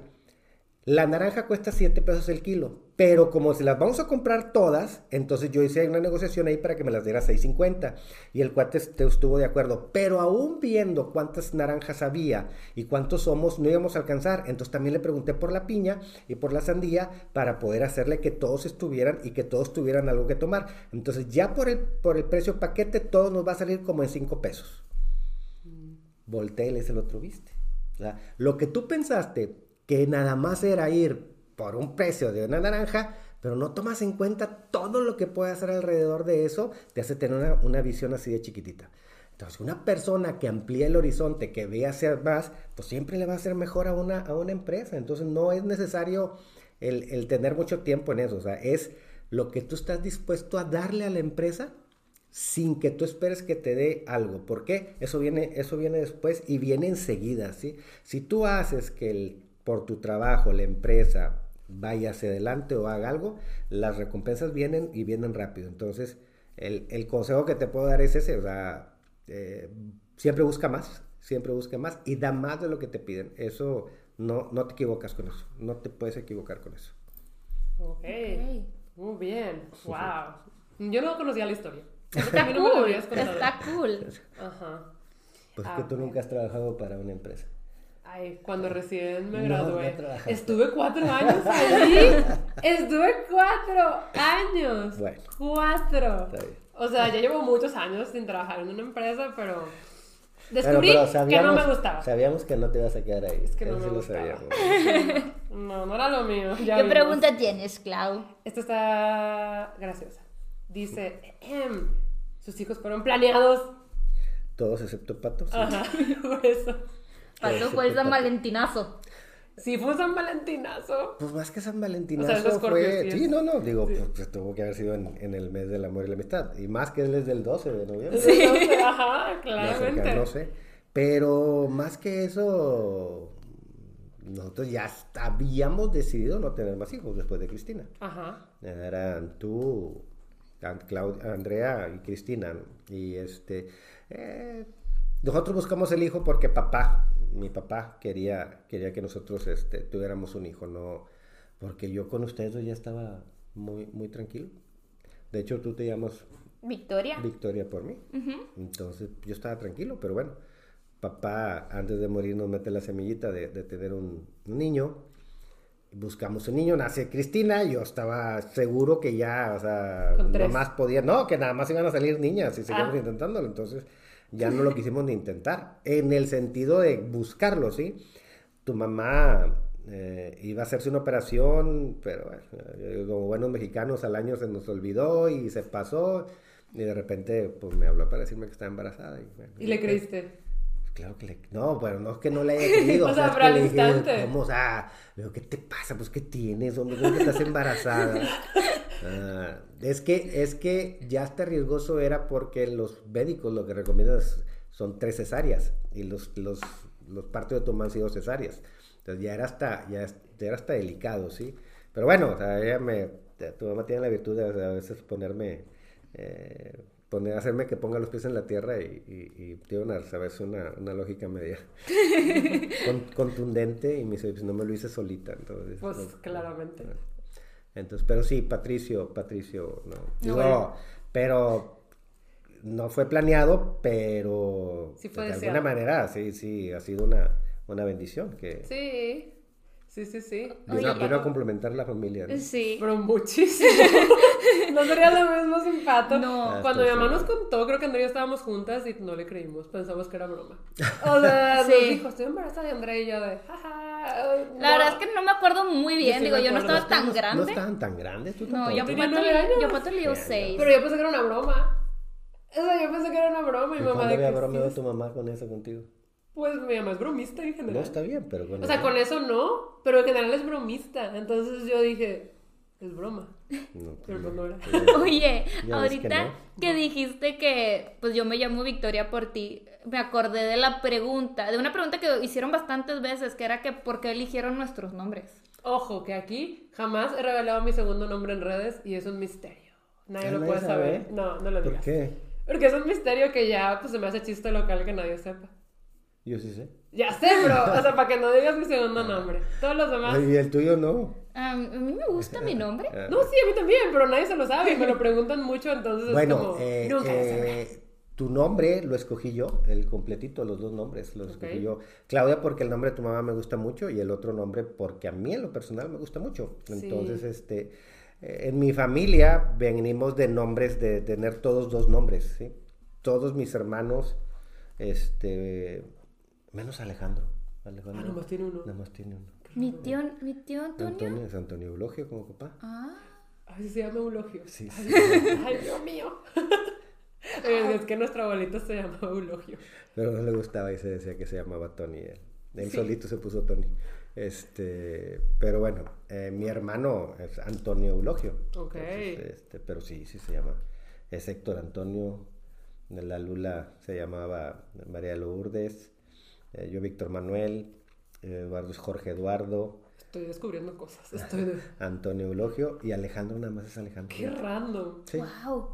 la naranja cuesta 7 pesos el kilo, pero como se las vamos a comprar todas, entonces yo hice una negociación ahí para que me las diera 6.50 y el cuate estuvo de acuerdo, pero aún viendo cuántas naranjas había y cuántos somos, no íbamos a alcanzar, entonces también le pregunté por la piña y por la sandía para poder hacerle que todos estuvieran y que todos tuvieran algo que tomar. Entonces ya por el, por el precio paquete todo nos va a salir como en 5 pesos. Mm. Voltea y le el otro, viste. lo que tú pensaste que nada más era ir por un precio de una naranja, pero no tomas en cuenta todo lo que puede hacer alrededor de eso, te hace tener una, visión así de chiquitita. Entonces, una persona que amplía el horizonte, que ve hacia más, pues siempre le va a hacer mejor a una, a una empresa. Entonces, no es necesario el, el tener mucho tiempo en eso. O sea, es lo que tú estás dispuesto a darle a la empresa sin que tú esperes que te dé algo. ¿Por qué? Eso viene, eso viene después y viene enseguida, ¿sí? Si tú haces que el por tu trabajo la empresa vaya hacia adelante o haga algo, las recompensas vienen y vienen rápido. Entonces, el, consejo que te puedo dar es ese, o sea, eh, siempre busca más, siempre busca más y da más de lo que te piden. Eso no, no te equivocas con eso, no te puedes equivocar con eso. Ok, muy bien, wow. Yo no conocía la historia. *laughs* Está cool, está cool. Ajá. Pues que tú nunca has trabajado para una empresa. Ay, cuando recién me gradué. Estuve cuatro *laughs* años ahí. Estuve cuatro años. Bueno. Cuatro. O sea, ya llevo muchos años sin trabajar en una empresa, pero descubrí que no me gustaba. Sabíamos que no te ibas a quedar ahí. Es que no me gustaba. *laughs* no, no era lo mío. ¿Qué pregunta tienes, Clau? Esta está graciosa. Dice, ehm, sus hijos fueron planeados. Todos excepto Pato. Ajá, *laughs* por eso. ¿Cuándo fue San Valentinazo? Sí, fue San Valentinazo. Pues más que San Valentinazo fue. Sí, no, no, digo, Pues, pues, tuvo que haber sido en, el mes del amor y la amistad. Y más que él es del 12 de noviembre. Sí, ajá, *laughs* claramente. No sé. Pero más que eso, nosotros ya habíamos decidido no tener más hijos después de Cristina. Ajá. Eran tú, Andrea y Cristina. Y este. Eh, nosotros buscamos el hijo porque papá mi papá quería, quería que nosotros este, tuviéramos un hijo, no, porque yo con ustedes ya estaba muy, muy tranquilo. De hecho, tú te llamas Victoria. Victoria por mí. Entonces, yo estaba tranquilo, pero bueno, papá antes de morir nos mete la semillita de, tener un, niño, buscamos un niño, nace Cristina, yo estaba seguro que ya, o sea, no más podía, no, que nada más iban a salir niñas y seguimos Ah. intentándolo, entonces ya no lo quisimos ni intentar, en el sentido de buscarlo, ¿sí? Tu mamá eh, iba a hacerse una operación, pero bueno, eh, como buenos mexicanos al año se nos olvidó y se pasó, y de repente pues me habló para decirme que estaba embarazada. Y, bueno, Y le creíste. Claro que le... No, bueno, no es que no le haya *laughs* creído. O sea, pero al dije, instante. ¿cómo? O sea, digo, ¿qué te pasa? Pues, ¿qué tienes? hombre? ¿Cómo que estás embarazada? Ah, es, que, es que ya está riesgoso era porque los médicos lo que recomiendan son tres cesáreas y los, los, los partos de tu mamá han sido cesáreas. Entonces ya era hasta, ya, es- ya era hasta delicado, ¿sí? Pero bueno, o sea, ella me... Tu mamá tiene la virtud de a veces ponerme... eh, poner, hacerme que ponga los pies en la tierra y, y, y tiene una, ¿sabes? Una, una lógica media *laughs* con- contundente y me dice, pues no me lo hice solita, entonces... Pues no- claramente. entonces, pero sí, Patricio, Patricio, no. Bueno. pero no fue planeado, pero Sí fue de deseado. alguna manera, sí, sí, ha sido una, una bendición que Sí. Sí, sí, sí. vino, Oye, a complementar la familia. ¿no? Sí. Pero muchísimo. *laughs* no sería lo mismo sin pato. No. Ah, Cuando mi mamá nos seguro. contó, creo que Andrea y yo estábamos juntas y no le creímos. Pensamos que era broma. O sea, Sí. nos dijo, estoy embarazada de Andrea y yo de, jaja. La verdad es que no me acuerdo muy bien. sí Digo, yo no estaba tan No grande. estaban tan grandes, tú No, tampoco. yo años. yo Pato le dio Sí, seis. Pero yo pensé que era una broma. O sea, yo pensé que era una broma. ¿Y Mi mamá cuándo de había bromeado sí. tu mamá con eso contigo? Pues mi mamá es bromista en general. No, está bien, pero con O sea, con eso no, pero en general es bromista. Entonces yo dije, es broma. No, pues Pero no. no era. *laughs* Oye, Ya ves que ahorita no. que dijiste que pues yo me llamo Victoria por ti, me acordé de la pregunta, de una pregunta que hicieron bastantes veces, que era que ¿por qué eligieron nuestros nombres? Ojo, que aquí jamás he revelado mi segundo nombre en redes y es un misterio. Nadie lo puede saber. sabe. No, no lo ¿Por digas. qué? Porque es un misterio que ya pues se me hace chiste local que nadie sepa. Yo sí sé. Ya sé, bro. *laughs* O sea, para que no digas mi segundo nombre. Todos los demás. Y el tuyo no. A mí me gusta mi nombre. *laughs* No, sí, a mí también, pero nadie se lo sabe y me lo preguntan mucho, entonces es Bueno, como, eh, nunca eh, tu nombre lo escogí yo, el completito, los dos nombres los escogí Ok. yo. Claudia porque el nombre de tu mamá me gusta mucho y el otro nombre porque a mí en lo personal me gusta mucho. Entonces, Sí. este, eh, en mi familia venimos de nombres, de tener todos dos nombres, ¿sí? Todos mis hermanos, este, menos Alejandro. Alejandro Ah, nomás tiene uno. Nada más tiene uno. Mi tío, mi tío Antonio. Antonio es Antonio Eulogio como papá. Ah, Ay, se llama Eulogio. Sí, Ay, sí. Ay, Dios mío. *laughs* *laughs* Eh, es que nuestro abuelito se llama Eulogio. Pero no le gustaba y se decía que se llamaba Tony. Él, Él Sí. solito se puso Tony. Este, pero bueno, eh, mi hermano es Antonio Eulogio. Ok. Entonces, este, pero sí, sí se llama. Es Héctor Antonio. La Lula se llamaba María Lourdes. Eh, yo Víctor Manuel. Eduardo es Jorge Eduardo. Estoy descubriendo cosas. Estoy de... *laughs* Antonio Eulogio. Y Alejandro nada más es Alejandro. Qué random. Sí, wow.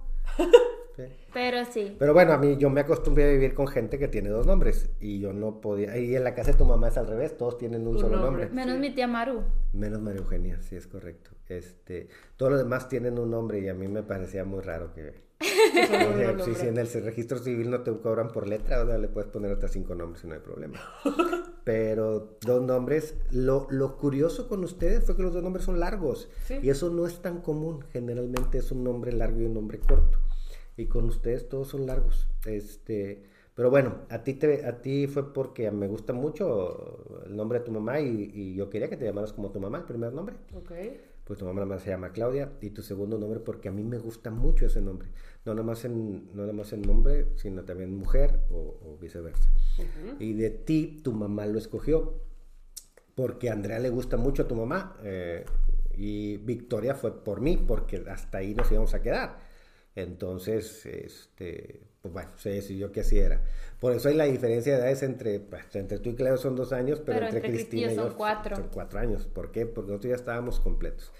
sí. Pero sí. Pero bueno, a mí yo me acostumbré a vivir con gente que tiene dos nombres y yo no podía. Y en la casa de tu mamá es al revés, todos tienen un, Un solo nombre. nombre. Menos Sí. mi tía Maru. Menos María Eugenia, sí es correcto. Este, todos los demás tienen un nombre y a mí me parecía muy raro que. *laughs* O sea, nombre. si, si en el registro civil no te cobran por letra, o sea, le puedes poner hasta cinco nombres y no hay problema. *laughs* Pero dos nombres. Lo, lo curioso con ustedes fue que los dos nombres son largos. Sí. Y eso no es tan común. Generalmente es un nombre largo y un nombre corto. Y con ustedes todos son largos. Este, pero bueno, a ti, te, a ti fue porque me gusta mucho el nombre de tu mamá y, y yo quería que te llamaras como tu mamá, el primer nombre. Ok. Pues tu mamá se llama Claudia y tu segundo nombre porque a mí me gusta mucho ese nombre. No nada más en, no nada más en nombre, sino también mujer o, o viceversa. Y de ti, tu mamá lo escogió porque a Andrea le gusta mucho a tu mamá eh, y Victoria fue por mí porque hasta ahí nos íbamos a quedar. Entonces, este, pues bueno, se decidió que así era. Por eso hay la diferencia de edades entre, pues, entre tú y Claudia son dos años, pero, Pero entre, entre Cristina y yo yo son cuatro. son cuatro años. ¿Por qué? Porque nosotros ya estábamos completos.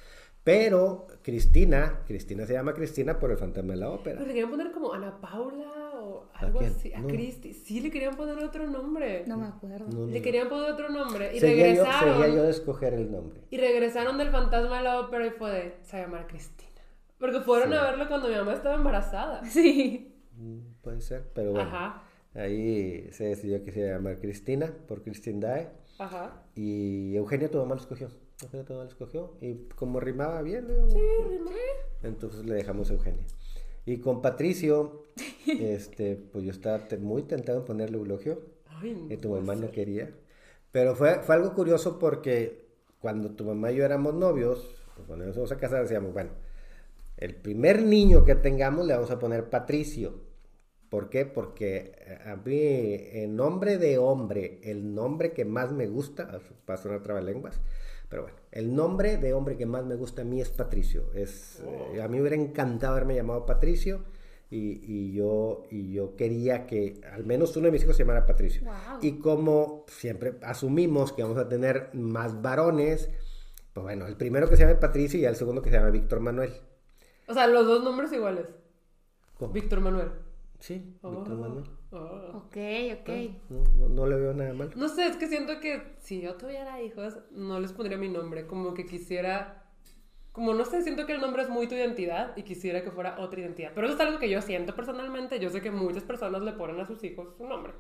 Pero Cristina, Cristina se llama Cristina por el fantasma de la ópera. Pero le querían poner como Ana Paula o algo así. A No. Cristi. Sí, le querían poner otro nombre. No me acuerdo. No, no, Le no. querían poner otro nombre. Y Seguía yo, regresaron. seguía yo de escoger el nombre. Y regresaron del fantasma de la ópera y fue de, se va a llamar Cristina. Porque fueron Sí. a verlo cuando mi mamá estaba embarazada. *laughs* Sí. Mm, Puede ser, pero bueno. Ajá, Ahí se decidió que se iba a llamar Cristina por Christine Dae. ajá. Y Eugenia, tu mamá lo escogió. Eugenia Tomal escogió. Y como rimaba bien, Sí, entonces le dejamos Eugenia. Y con Patricio, *laughs* este, pues yo estaba muy tentado en ponerle Eulogio. Ay, Y tu no mamá no quería. Pero fue, fue algo curioso porque cuando tu mamá y yo éramos novios, pues cuando nos íbamos a casar, decíamos, bueno, el primer niño que tengamos le vamos a poner Patricio. ¿Por qué? Porque eh, a mí, en nombre de hombre, el nombre que más me gusta, va a sonar trabalenguas, pero bueno, el nombre de hombre que más me gusta a mí es Patricio. Es, eh, a mí me hubiera encantado haberme llamado Patricio y, y yo, y yo quería que al menos uno de mis hijos se llamara Patricio. Wow. Y como siempre asumimos que vamos a tener más varones, pues bueno, el primero que se llame Patricio y el segundo que se llama Víctor Manuel. O sea, los dos nombres iguales. ¿Cómo? Víctor Manuel. Sí, Víctor Oh, Manuel. Oh. Ok, ok. No, no, no le veo nada mal. No sé, es que siento que si yo tuviera hijos, no les pondría mi nombre. Como que quisiera. Como no sé, siento que el nombre es muy tu identidad y quisiera que fuera otra identidad. Pero eso es algo que yo siento personalmente. Yo sé que muchas personas le ponen a sus hijos su nombre.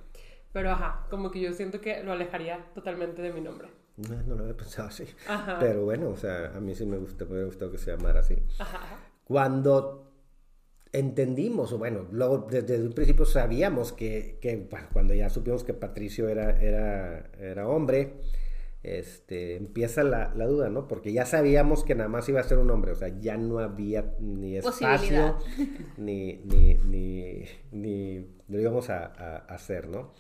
Pero ajá, como que yo siento que lo alejaría totalmente de mi nombre. No, no lo había pensado así. Ajá. Pero bueno, o sea, a mí sí me gusta, me hubiera gustado que se llamara así. Ajá. ajá. Cuando entendimos, o bueno, luego desde un principio sabíamos que, que, bueno, cuando ya supimos que Patricio era, era, era hombre, este, empieza la, la duda, ¿no? Porque ya sabíamos que nada más iba a ser un hombre, o sea, ya no había ni espacio, *laughs* ni, ni, ni, ni lo íbamos a, a- a hacer, ¿no?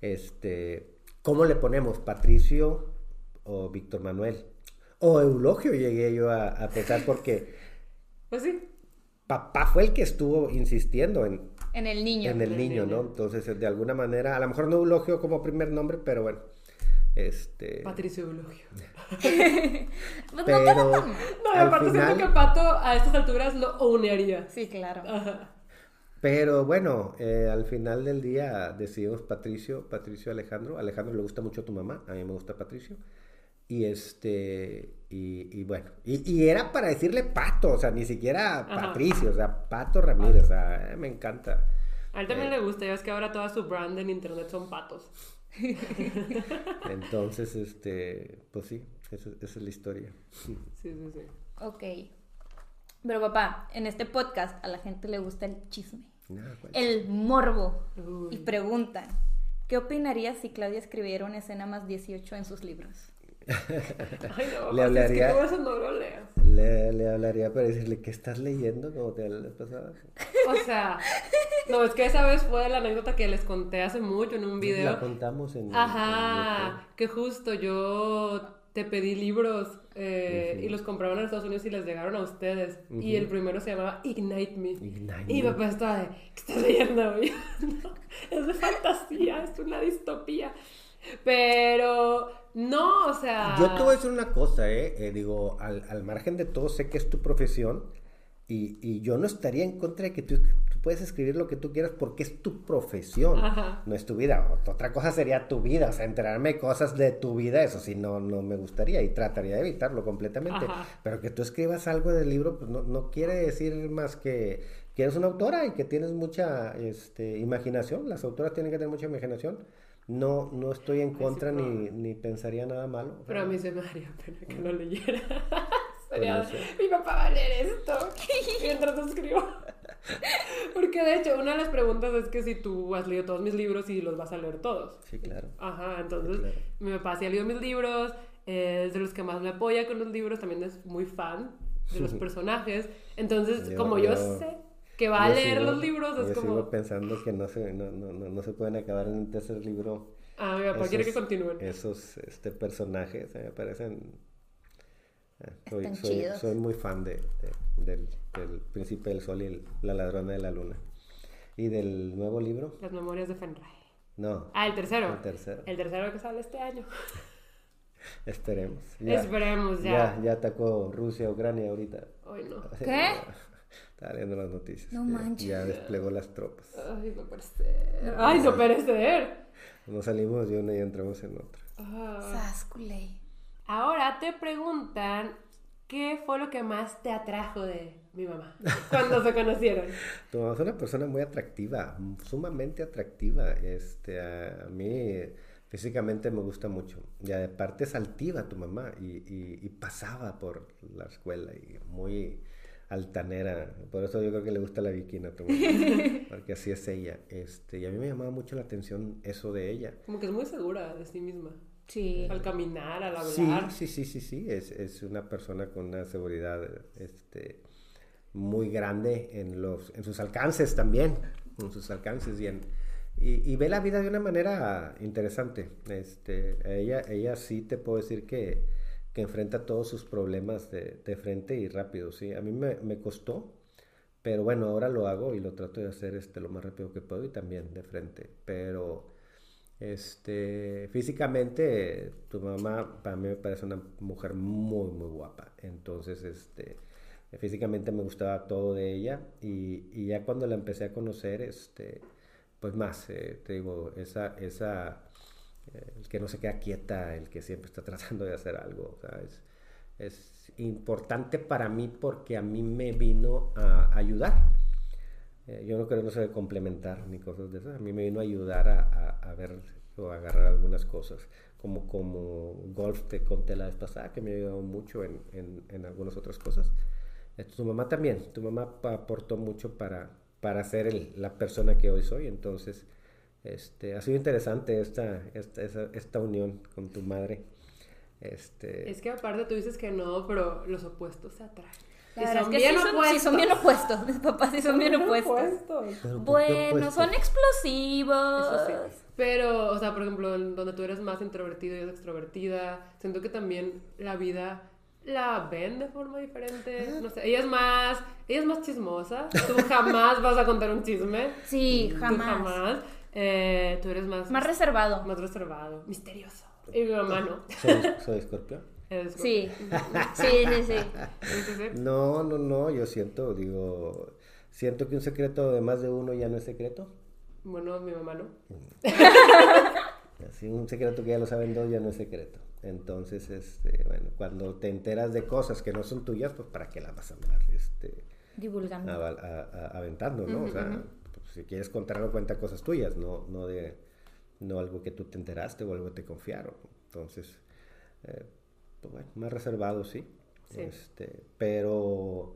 Este, ¿cómo le ponemos? ¿Patricio o Víctor Manuel? O Eulogio llegué yo a, a pensar porque Pues sí. Papá fue el que estuvo insistiendo en, En el niño. en el el niño, niño. ¿no? Entonces, de alguna manera, a lo mejor no Eulogio como primer nombre, pero bueno, este... Patricio Eulogio. *laughs* Pues no Pero No, y al aparte final- siento que Pato a estas alturas lo ownearía. Sí, claro. Ajá. Pero bueno, eh, al final del día decidimos Patricio, Patricio Alejandro. Alejandro le gusta mucho a tu mamá, a mí me gusta Patricio. Y este, y, y bueno, y, y era para decirle Pato, o sea, ni siquiera Ajá. Patricio, o sea, Pato Ramírez, o sea, eh, me encanta. A él también le gusta, ya ves que ahora toda su brand en internet son patos. *laughs* *laughs* Entonces, este, pues sí, esa, esa es la historia. Sí, sí, sí. Ok. Pero papá, en este podcast a la gente le gusta el chisme, pues. el morbo. Uy. Y preguntan, ¿qué opinarías si Claudia escribiera una escena más 18 en sus libros? Ay, no, *laughs* Le hablaría- Es que no lo leas. Le, le hablaría para decirle, ¿qué estás leyendo? Como te la pasada. O sea, no, es que esa vez fue la anécdota que les conté hace mucho en un video. La contamos en... en Ajá, que justo yo te pedí libros eh, Ujú. y los compraron en Estados Unidos y les llegaron a ustedes. Y el primero se llamaba Ignite Me. Ignite y Me. papá estaba de, ¿qué estás leyendo? *laughs* Y yo, "No, es de fantasía, es una distopía. Pero no, o sea... Yo te voy a decir una cosa, ¿eh? Eh, digo, al, al margen de todo, sé que es tu profesión y, y yo no estaría en contra de que tú, tú puedes escribir lo que tú quieras porque es tu profesión, Ajá. no es tu vida. Ot- Otra cosa sería tu vida, o sea, enterarme de cosas de tu vida, eso sí, no, no me gustaría y trataría de evitarlo completamente. Ajá. Pero que tú escribas algo del libro, pues no, no quiere decir más que que eres una autora y que tienes mucha este, imaginación. Las autoras tienen que tener mucha imaginación. No, no estoy en sí, contra pero- ni, ni pensaría nada malo. o sea, Pero a mí se me daría pena que lo leyera. *laughs* Pues Sería, mi papá va a leer esto *laughs* mientras escribo. *laughs* Porque de hecho, una de las preguntas es que si tú has leído todos mis libros y los vas a leer todos. Sí, claro. Ajá, entonces Sí, claro. mi papá sí ha leído mis libros, es de los que más me apoya con los libros, también es muy fan de los personajes. Entonces, Yo- como yo, yo- sé que va a Yo leer sigo- los libros, es yo como... sigo pensando que no se, no, no, no, no se pueden acabar en un tercer libro. Ah, mi papá quiere que continúen. Esos este, personajes, eh, me parecen... eh, soy, Están soy, chidos. soy muy fan de, de- del, del Príncipe del Sol y el- la ladrona de la luna. ¿Y del nuevo libro? Las memorias de Fenray. No, Ah, el tercero. el tercero. El tercero que sale este año. *laughs* Esperemos. Esperemos ya. Ya, ya atacó Rusia, Ucrania ahorita. Ay, no. ¿Qué? Estaba leyendo las noticias. No manches. Ya desplegó las tropas. Ay, no perecer. Ay, no perecer. Nos salimos de una y entramos en otra. Ah. Sas, culé. Ahora te preguntan qué fue lo que más te atrajo de mi mamá cuando se conocieron. *laughs* Tu mamá es una persona muy atractiva, sumamente atractiva. Este, a, a mí físicamente me gusta mucho. Y aparte es altiva tu mamá y, y pasaba por la escuela y muy altanera. Por eso yo creo que le gusta la bikini *laughs* porque así es ella. Este, y a mí me llamaba mucho la atención eso de ella. Como que es muy segura de sí misma. Sí. Al caminar, al hablar. Sí, sí, sí, sí, Es, es una persona con una seguridad este, muy grande en, los, en sus alcances también. En sus alcances y Y, ve la vida de una manera interesante. Este, ella, ella sí te puedo decir que, que enfrenta todos sus problemas de, de, frente y rápido, ¿sí? A mí me, me, costó, pero bueno, ahora lo hago y lo trato de hacer este, lo más rápido que puedo y también de frente. Pero este, físicamente, tu mamá para mí me parece una mujer muy, muy guapa. Entonces, este, físicamente me gustaba todo de ella y, y ya cuando la empecé a conocer, este, pues más, eh, te digo, esa, esa el que no se queda quieta, el que siempre está *laughs* tratando de hacer algo. es, importante para mí porque a mí me vino a ayudar. Eh, yo no creo no se complementar ni cosas de esas. A mí me vino a ayudar a, a, ver o agarrar algunas cosas. Como, como golf te conté la vez pasada, que me ha ayudado mucho en, en, en algunas otras cosas. tu mamá también. Tu mamá aportó mucho para, para ser el, la persona que hoy soy. Entonces, este, ha sido interesante esta, esta, esta, unión con tu madre. Este... Es que aparte tú dices que no, pero los opuestos se atraen. son bien sí son, sí son bien opuestos. Mis papás sí son, bien opuestos. Bueno, son explosivos. Pero, o sea, por ejemplo, donde tú eres más introvertido y es extrovertida, siento que también la vida la ven de forma diferente. No sé, ella es más, ella es más chismosa. Tú jamás vas a contar un chisme. Sí, jamás. Tú jamás. Eh, tú eres más... Más reservado. Más reservado. Misterioso. Y mi mamá no. *laughs* ¿Soy, escorpión? Sí. sí, sí, sí. No, no, no, yo siento, digo, siento que un secreto de más de uno ya no es secreto. Bueno, mi mamá no. Así un secreto que ya lo saben dos ya no es secreto. Entonces, este, bueno, cuando te enteras de cosas que no son tuyas, pues para qué las vas a andar este, divulgando, aventando, ¿no? o sea, si quieres contar algo, cuenta cosas tuyas, no, no de no algo que tú te enteraste o algo que te confiaron. Entonces, eh, pues bueno, más reservado, sí. Este, pero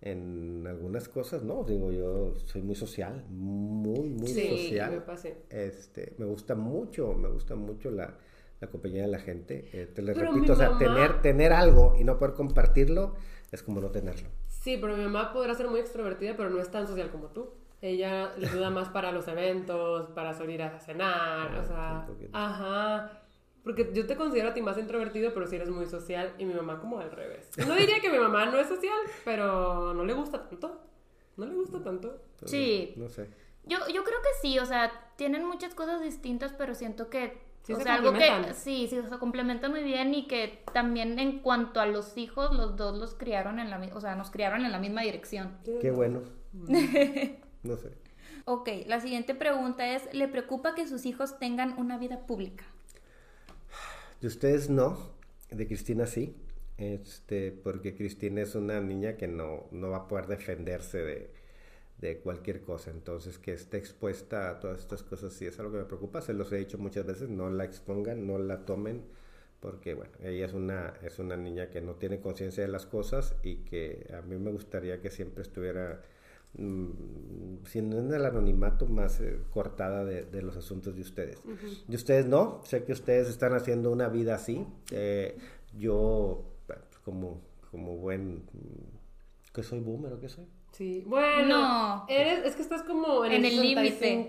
en algunas cosas no, digo yo soy muy social, muy, muy social. Me, pasé. este, me gusta mucho, me gusta mucho la, la compañía de la gente. Eh, te les repito, o sea, tener, tener algo y no poder compartirlo es como no tenerlo. Sí, pero mi mamá podrá ser muy extrovertida, pero no es tan social como tú. Ella le ayuda más para los eventos, para salir a cenar, o sea, ajá. Porque yo te considero a ti más introvertido, pero sí eres muy social y mi mamá como al revés. No diría que mi mamá no es social, pero no le gusta tanto. No le gusta tanto. Sí. No sé. Yo, yo creo que sí, o sea, tienen muchas cosas distintas, pero siento que o sea, algo que sí, sí, se complementan muy bien y que también en cuanto a los hijos, los dos los criaron en la, o sea, nos criaron en la misma dirección. Qué bueno. No sé. Ok, la siguiente pregunta es, ¿le preocupa que sus hijos tengan una vida pública? De ustedes no, de Cristina sí, este, porque Cristina es una niña que no, no va a poder defenderse de, de cualquier cosa, entonces que esté expuesta a todas estas cosas sí es algo que me preocupa, se los he dicho muchas veces, no la expongan, no la tomen, porque bueno, ella es una, es una niña que no tiene conciencia de las cosas y que a mí me gustaría que siempre estuviera Mm, siendo en el anonimato más eh, cortada de, los asuntos de ustedes. De ustedes no, sé que ustedes están haciendo una vida así. Eh, yo, como, como buen... Mm, ¿Que soy boomer o qué soy? Sí, bueno, eres, es que estás como en, el límite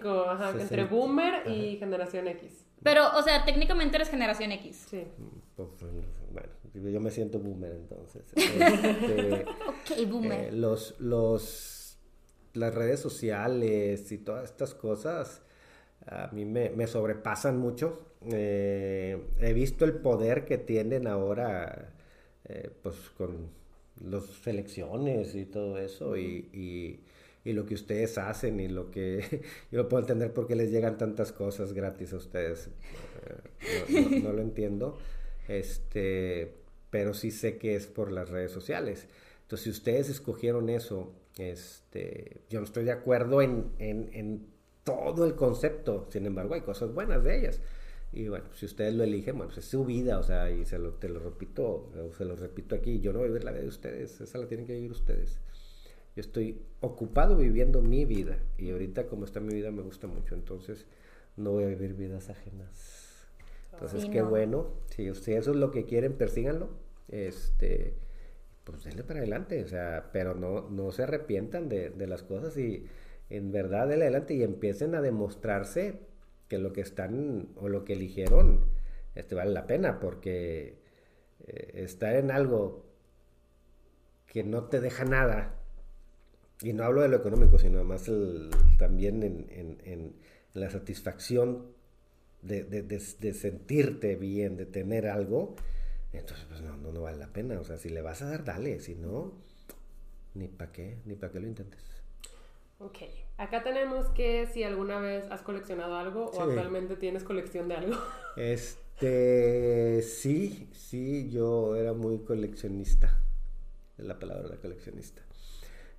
entre boomer y generación X. Pero, o sea, técnicamente eres generación X. Sí. Pues, bueno, yo me siento boomer entonces. *laughs* Este, ok, boomer. Eh, los, los las redes sociales y todas estas cosas a mí me, sobrepasan mucho. Eh, he visto el poder que tienen ahora, eh, pues con las selecciones y todo eso, y, lo que ustedes hacen y lo que *laughs* yo puedo entender por qué les llegan tantas cosas gratis a ustedes. Eh, no, lo *laughs* entiendo, este, pero sí sé que es por las redes sociales. Entonces, si ustedes escogieron eso este, yo no estoy de acuerdo en, todo el concepto, sin embargo hay cosas buenas de ellas. Y bueno, si ustedes lo eligen, bueno, pues es su vida, o sea, y se lo, te lo repito, se lo repito aquí, yo no voy a vivir la vida de ustedes, esa la tienen que vivir ustedes. Yo estoy ocupado viviendo mi vida y ahorita como está mi vida me gusta mucho, entonces no voy a vivir vidas ajenas. Entonces, qué bueno, si ustedes eso es lo que quieren, persíganlo, este, pues denle para adelante, o sea, pero no, no se arrepientan de, de las cosas y en verdad denle adelante y empiecen a demostrarse que lo que están o lo que eligieron este, vale la pena, porque eh, estar en algo que no te deja nada, y no hablo de lo económico, sino más también en, la satisfacción de, sentirte bien, de tener algo, entonces pues no, no, no vale la pena. O sea, si le vas a dar, dale, si no, ni para qué, ni para qué lo intentes. Ok. Acá tenemos que si alguna vez has coleccionado algo o actualmente tienes colección de algo. Este, sí, sí, yo era muy coleccionista. Es la palabra de coleccionista.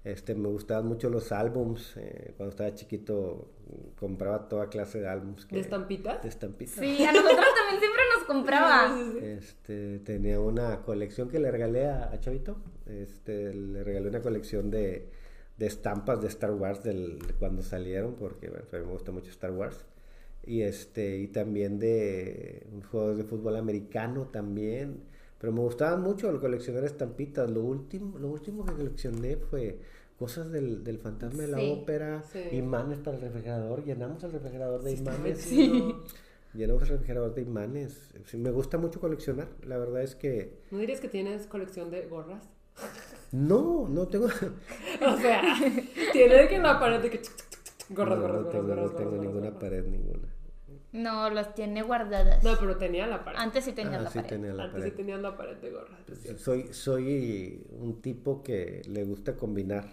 Este, me gustaban mucho los álbums. Eh, cuando estaba chiquito compraba toda clase de álbums. ¿De estampitas? De estampitas. Sí, a nosotros también siempre nos *laughs* compraba. Este, tenía una colección que le regalé a, a Chavito. Este, le regalé una colección de de estampas de Star Wars del, de cuando salieron, porque bueno, a mí me gusta mucho Star Wars. Y, este, y también de juegos de fútbol americano también. Pero me gustaban mucho el coleccionar estampitas. Lo último, lo último que coleccioné fue cosas del, del fantasma de la ópera, imanes para el refrigerador. Llenamos el refrigerador de imanes. Llenamos el refrigerador de imanes. me gusta mucho coleccionar. La verdad es que... ¿No dirías que tienes colección de gorras? No, no tengo. *laughs* o sea, tiene que en la pared de que. Gorras, no, gorras, no tengo, no tengo ninguna pared, ninguna. No, las tiene guardadas. No, pero tenía la pared. Antes sí tenía ah, la sí pared. Tenía la Antes pared. sí tenía la pared de gorras. Soy, soy un tipo que le gusta combinar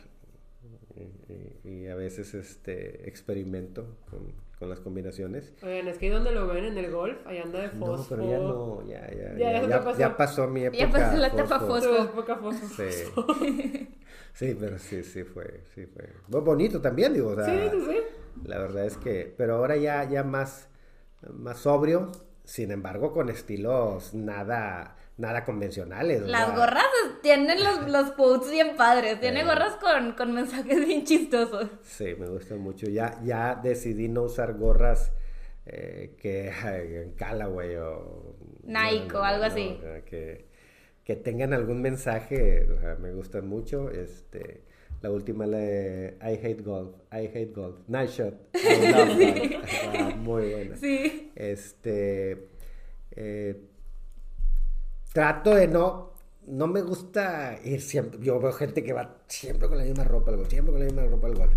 y, y, a veces este experimento con, con las combinaciones. Oigan, es que ahí donde lo ven en el golf, ahí anda de fósforo. No, pero ya no, ya, ya, ya, ya, pasó. ya pasó mi época. Ya pasó la etapa fósforo. época fósforo. Sí. *laughs* sí, pero sí, sí fue, sí fue. Muy bonito también, digo, o sea, Sí, sí, sí. La verdad es que, pero ahora ya, ya más, más sobrio, sin embargo, con estilos nada, nada convencionales. Las gorras tienen los, los *laughs* quotes bien padres. Tiene Eh. gorras con, con mensajes bien chistosos. Sí, me gusta mucho. Ya, ya decidí no usar gorras eh, que en Callaway o Nike o algo así. que, que tengan algún mensaje, o sea, me gustan mucho. Este, la última la de I hate golf, I hate golf, nice shot, *laughs* I love golf. Ah, muy buena. Sí. Este, eh, trato de no, no me gusta ir siempre, yo veo gente que va siempre con la misma ropa al golf, siempre con la misma ropa al golf.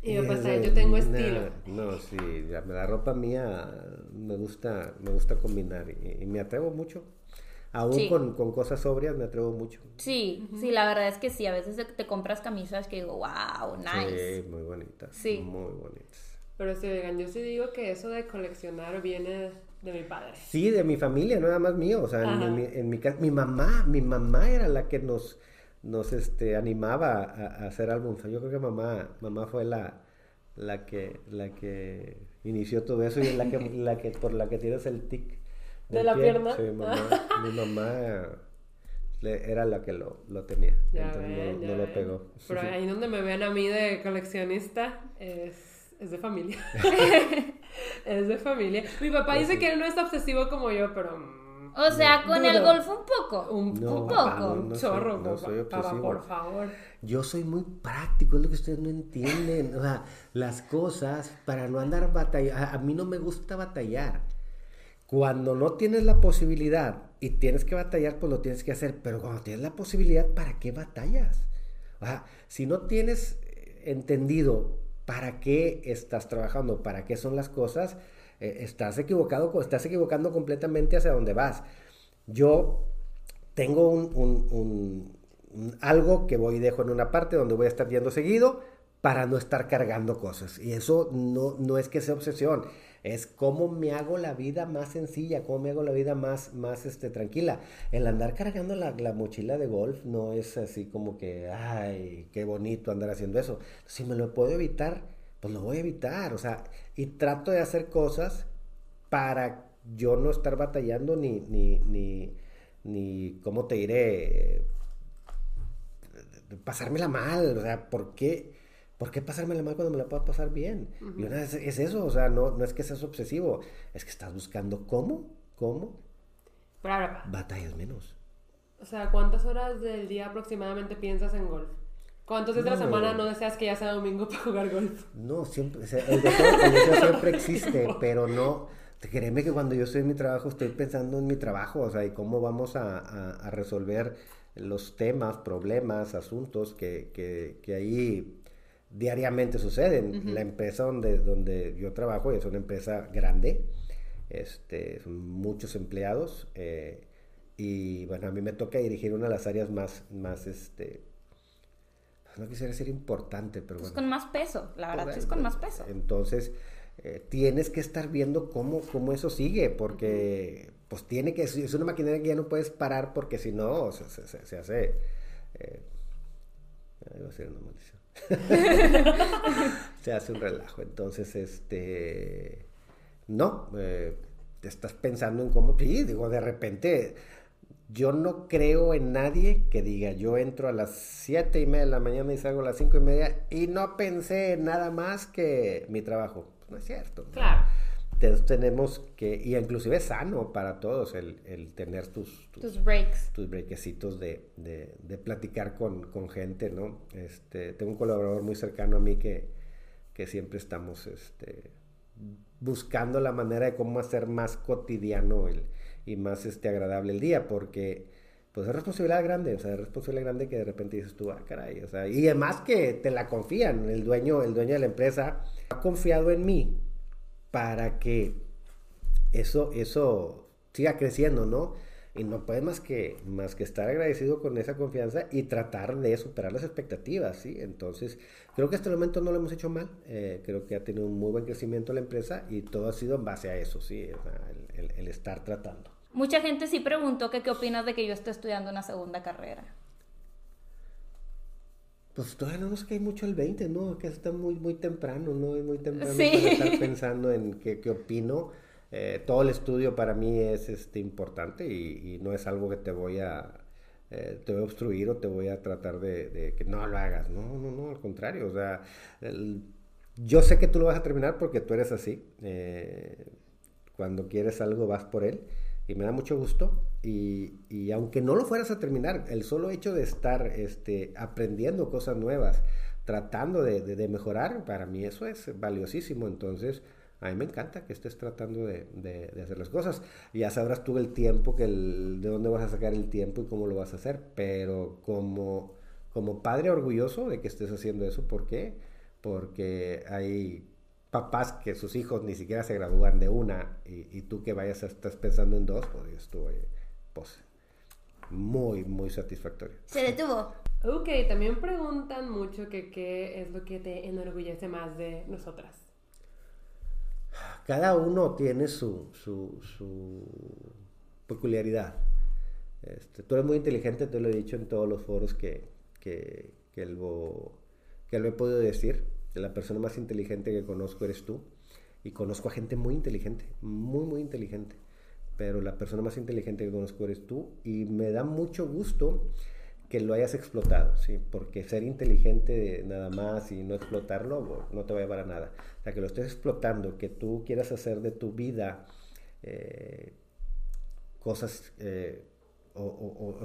Y es de, yo tengo nah, estilo. No, sí, la, la ropa mía me gusta, me gusta combinar y, y me atrevo mucho. Aún Sí. con, con cosas sobrias me atrevo mucho. Sí, sí, la verdad es que sí. A veces te- te compras camisas que digo, wow, nice. Sí, muy bonitas. Sí. Muy bonitas. Pero sí, oigan, yo sí digo que eso de coleccionar viene de mi padre. Sí, de mi familia, no nada más mío. O sea, Ajá. en, mi, en mi casa, mi mamá, mi mamá era la que nos, nos este, animaba a, a hacer álbumes. Yo creo que mamá, mamá fue la, la que, la que inició todo eso y es la que, *laughs* la que, por la que tienes el tic. ¿De la pie. pierna? Sí, mamá, *laughs* mi mamá le- era la que lo, lo tenía. Ya entonces ven, no, ya no lo pegó. Pero ahí donde me ven a mí de coleccionista es, es de familia. *laughs* es de familia. Mi papá Pues dice que él no es obsesivo como yo, pero... mm, O sea, con el Dudo. golf un poco. Un, No, un papá, poco, no, un no soy- chorro, no papá. soy Papá, por favor. Yo soy muy práctico, es lo que ustedes no entienden. O sea, las cosas para no andar batallando. A, a mí no me gusta batallar. Cuando no tienes la posibilidad y tienes que batallar, pues lo tienes que hacer. Pero cuando tienes la posibilidad, ¿para qué batallas? O sea, si no tienes eh, entendido para qué estás trabajando, para qué son las cosas, eh, estás equivocado, estás equivocando completamente hacia donde vas. Yo tengo un, un- un- un- algo que voy y dejo en una parte donde voy a estar yendo seguido para no estar cargando cosas. Y eso no, no es que sea obsesión, es cómo me hago la vida más sencilla, cómo me hago la vida más, más este, tranquila. El andar cargando la, la mochila de golf no es así como que, ay, qué bonito andar haciendo eso. Si me lo puedo evitar, pues lo voy a evitar. O sea, y trato de hacer cosas para yo no estar batallando ni, ni, ni, ni ¿cómo te diré? Pasármela mal, o sea, ¿por qué? ¿Por qué pasármela mal cuando me la puedo pasar bien? Y una vez es eso, o sea, no, no es que seas obsesivo, es que estás buscando cómo, cómo batallas menos. O sea, ¿cuántas horas del día aproximadamente piensas en golf? ¿Cuántos días de la semana no deseas que ya sea domingo para jugar golf? No, siempre, el deseo, siempre existe, *laughs* pero no, créeme que cuando yo estoy en mi trabajo estoy pensando en mi trabajo, o sea, y cómo vamos a, resolver los temas, problemas, asuntos que, que, que ahí diariamente suceden. La empresa donde, donde yo trabajo es una empresa grande, este, son muchos empleados, eh, y bueno, a mí me toca dirigir una de las áreas más, más este, no quisiera ser importante, pero pues con más peso, la verdad es con más peso. Entonces, eh, tienes que estar viendo cómo, cómo eso sigue, porque pues tiene que, es una maquinaria que ya no puedes parar porque si no, se, hace... Eh, a ser una maldición. *laughs* se hace un relajo. Entonces, este... No, eh, estás pensando en cómo... Sí, digo, de repente yo no creo en nadie que diga, yo entro a las siete y media de la mañana y salgo a las cinco y media y no pensé en nada más que mi trabajo. no es cierto. Claro. Entonces tenemos que, y inclusive es sano para todos el, el tener tus, tus, breaks. Tus breakecitos de, de, de platicar con, con, gente, ¿no? Este, tengo un colaborador muy cercano a mí que, que siempre estamos este, buscando la manera de cómo hacer más cotidiano el, y más este, agradable el día, porque pues es responsabilidad grande, o sea, es responsabilidad grande que de repente dices tú, ah, caray, o sea, y además que te la confían, el dueño, el dueño de la empresa ha confiado en mí para que eso, eso siga creciendo, ¿no? Y no puede más que, más que estar agradecido con esa confianza y tratar de superar las expectativas, ¿sí? Entonces, creo que hasta el momento no lo hemos hecho mal. Eh, creo que ha tenido un muy buen crecimiento la empresa y todo ha sido en base a eso, ¿sí? el estar tratando. Mucha gente sí preguntó que qué opinas de que yo esté estudiando una segunda carrera. Pues todavía no nos cae mucho el 20, ¿no? Que está muy, muy temprano, ¿no? Muy temprano para estar *laughs* pensando en qué, qué opino. Eh, todo el estudio para mí es este, importante y, no es algo que te voy a eh, te voy a obstruir o te voy a tratar de, que no lo hagas. No, no, no, al contrario. O sea, yo sé que tú lo vas a terminar porque tú eres así. Eh, cuando quieres algo vas por él y me da mucho gusto. Y, y, aunque no lo fueras a terminar, el solo hecho de estar este, aprendiendo cosas nuevas, tratando de, de, mejorar, para mí eso es valiosísimo. Entonces, a mí me encanta que estés tratando de, de hacer las cosas. Ya sabrás tú el tiempo, que el, de dónde vas a sacar el tiempo y cómo lo vas a hacer. Pero como, como padre orgulloso de que estés haciendo eso, ¿por qué? Porque hay papás que sus hijos ni siquiera se gradúan de una y, tú que vayas a estás pensando en dos, pues estuve pues, muy, muy satisfactorio. Se detuvo. Ok, también preguntan mucho que qué es lo que te enorgullece más de nosotras. Cada uno tiene su, su, su peculiaridad. Este, tú eres muy inteligente, te lo he dicho en todos los foros que, que, que, lo, que lo he podido decir la persona más inteligente que conozco eres tú. Y conozco a gente muy inteligente, muy, muy inteligente. Pero la persona más inteligente que conozco eres tú. Y me da mucho gusto que lo hayas explotado, ¿sí? Porque ser inteligente nada más y no explotarlo no te va a llevar a nada. O sea, que lo estés explotando, que tú quieras hacer de tu vida eh, cosas eh, o,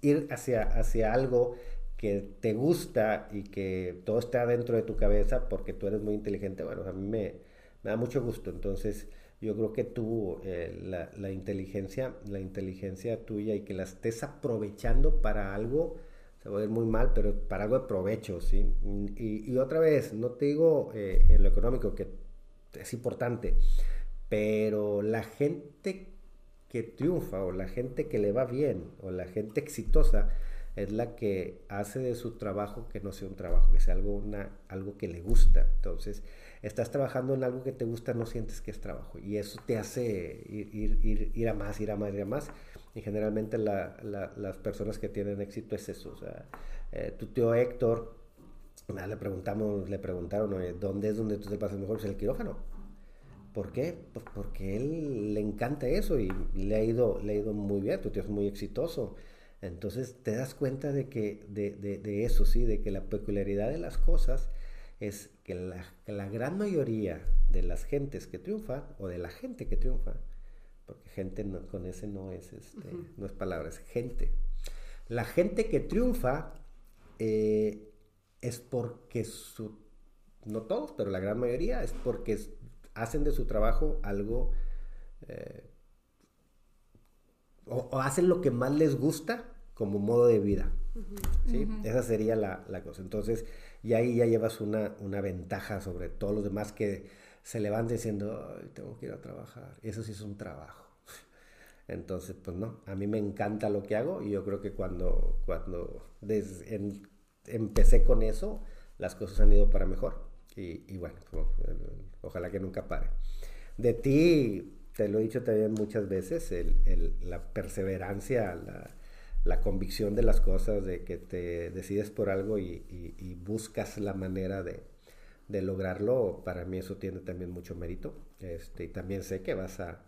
ir hacia, hacia algo que te gusta y que todo está dentro de tu cabeza porque tú eres muy inteligente, bueno, a mí me, da mucho gusto. Entonces, yo creo que tú, eh, la, inteligencia, la inteligencia tuya y que la estés aprovechando para algo, se va a ver muy mal, pero para algo de provecho, ¿sí? Y, otra vez, no te digo eh, en lo económico, que es importante, pero la gente que triunfa o la gente que le va bien o la gente exitosa, es la que hace de su trabajo que no sea un trabajo, que sea algo, una, algo que le gusta. Entonces, estás trabajando en algo que te gusta, no sientes que es trabajo. Y eso te hace ir, ir, ir, a más, ir a más, ir a más. Y generalmente las personas que tienen éxito es eso. O sea, eh, tu tío Héctor, le preguntamos, le preguntaron, ¿dónde es donde tú te pasas mejor? Es pues el quirófano. ¿Por qué? Pues porque él le encanta eso y le ha ido, le ha ido muy bien, tu tío es muy exitoso. Entonces te das cuenta de que, de, de, de eso, sí, de que la peculiaridad de las cosas es que la, la, gran mayoría de las gentes que triunfan, o de la gente que triunfa, porque gente no, con ese no es, este, uh -huh. no es palabra, es gente. La gente que triunfa eh, es porque su, no todos, pero la gran mayoría es porque hacen de su trabajo algo eh, o, o, hacen lo que más les gusta como modo de vida. ¿sí? Uh -huh. Esa sería la, la, cosa. Entonces, y ahí ya llevas una, una, ventaja sobre todos los demás que se levantan diciendo, Ay, tengo que ir a trabajar. Eso sí es un trabajo. *laughs* Entonces, pues no, a mí me encanta lo que hago y yo creo que cuando, cuando desde en, empecé con eso, las cosas han ido para mejor. Y, y bueno, pues, ojalá que nunca pare. De ti, te lo he dicho también muchas veces, el, el, la perseverancia, la, la, convicción de las cosas, de que te decides por algo y, y, y buscas la manera de, de, lograrlo, para mí eso tiene también mucho mérito. Este, y también sé que vas a,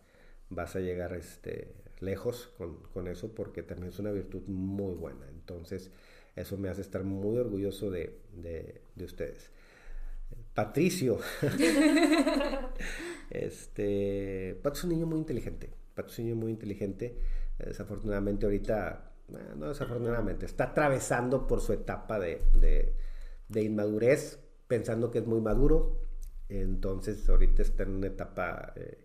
vas a llegar este, lejos con, con, eso porque también es una virtud muy buena. Entonces, eso me hace estar muy orgulloso de, de, de ustedes. Patricio. *laughs* este, Pato es un niño muy inteligente. Pato es un niño muy inteligente. Desafortunadamente ahorita, no desafortunadamente, está atravesando por su etapa de, de, inmadurez, pensando que es muy maduro. Entonces ahorita está en una etapa eh,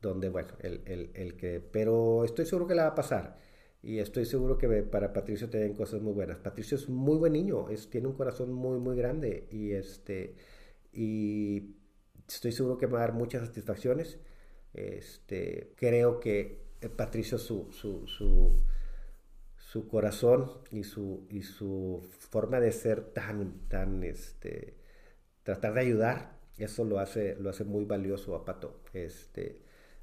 donde, bueno, el, el, el, que... Pero estoy seguro que la va a pasar. Y estoy seguro que para Patricio te den cosas muy buenas. Patricio es muy buen niño, es, tiene un corazón muy, muy grande y este y estoy seguro que va a dar muchas satisfacciones. Este, creo que Patricio, su, su, su, su corazón y su, y su forma de ser tan, tan, este, tratar de ayudar, eso lo hace, lo hace muy valioso a Pato. Este,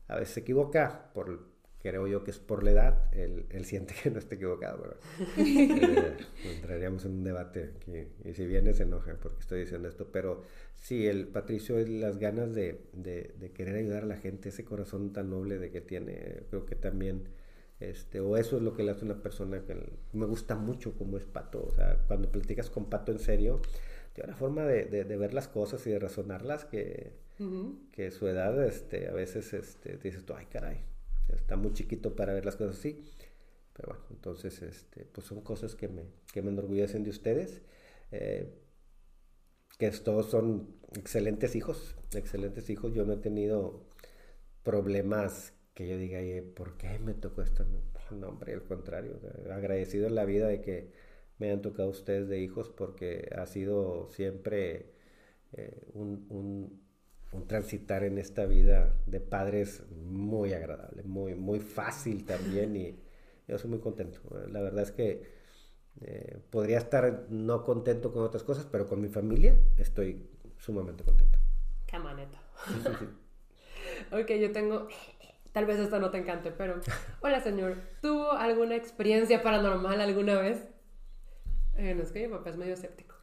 a veces se equivoca por creo yo que es por la edad, él, él siente que no está equivocado, ¿verdad? *laughs* eh, entraríamos en un debate aquí, y si viene se enoja porque estoy diciendo esto, pero sí, el Patricio, las ganas de, de, de, querer ayudar a la gente, ese corazón tan noble de que tiene, creo que también, este, o eso es lo que le hace una persona que me gusta mucho como es Pato, o sea, cuando platicas con Pato en serio, tiene una forma de, de, de, ver las cosas y de razonarlas que, uh -huh. que su edad, este, a veces, este, dices tú, ay, caray, está muy chiquito para ver las cosas así. Pero bueno, entonces, este, pues son cosas que me, que me enorgullecen de ustedes. Eh, que todos son excelentes hijos, excelentes hijos. Yo no he tenido problemas que yo diga, ¿por qué me tocó esto? No, *laughs* hombre, al contrario. Agradecido en la vida de que me han tocado ustedes de hijos porque ha sido siempre eh, un, un un transitar en esta vida de padres muy agradable, muy, muy fácil también y yo soy muy contento. La verdad es que eh, podría estar no contento con otras cosas, pero con mi familia estoy sumamente contento. Qué maneta. Sí, sí, sí. *laughs* ok, yo tengo, tal vez esto no te encante, pero hola señor, ¿tuvo alguna experiencia paranormal alguna vez? Eh, no es que mi papá es medio escéptico.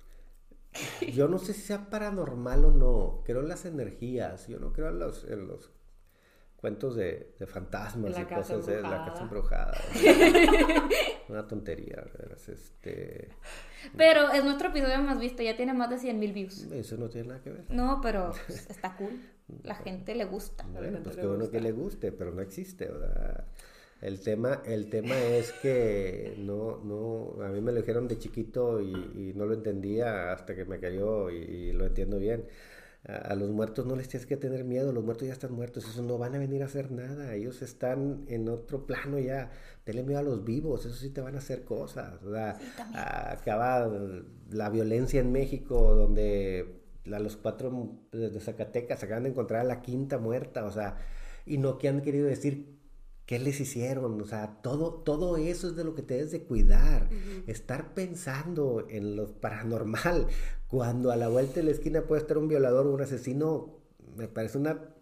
*laughs* Yo no sé si sea paranormal o no. Creo en las energías. Yo no creo en los, en los cuentos de, de fantasmas la y cosas de la casa embrujada. *laughs* Una tontería. Este... Pero es nuestro episodio más visto. Ya tiene más de 100 mil views. Eso no tiene nada que ver. No, pero *laughs* está cool. La gente le gusta. Bueno, pues qué bueno que le guste, pero no existe. ¿verdad? El tema, el tema es que no, no, a mí me lo dijeron de chiquito y, y no lo entendía hasta que me cayó y, y lo entiendo bien. A, a, los muertos no les tienes que tener miedo, los muertos ya están muertos, esos no van a venir a hacer nada, ellos están en otro plano ya. Tenle miedo a los vivos, eso sí te van a hacer cosas. O sea, sí, acaba la violencia en México donde a los cuatro de Zacatecas acaban de encontrar a la quinta muerta, o sea, y no que han querido decir ¿Qué les hicieron? O sea, todo, todo eso es de lo que te debes de cuidar. Uh -huh. Estar pensando en lo paranormal, cuando a la vuelta de la esquina puede estar un violador o un asesino, me parece una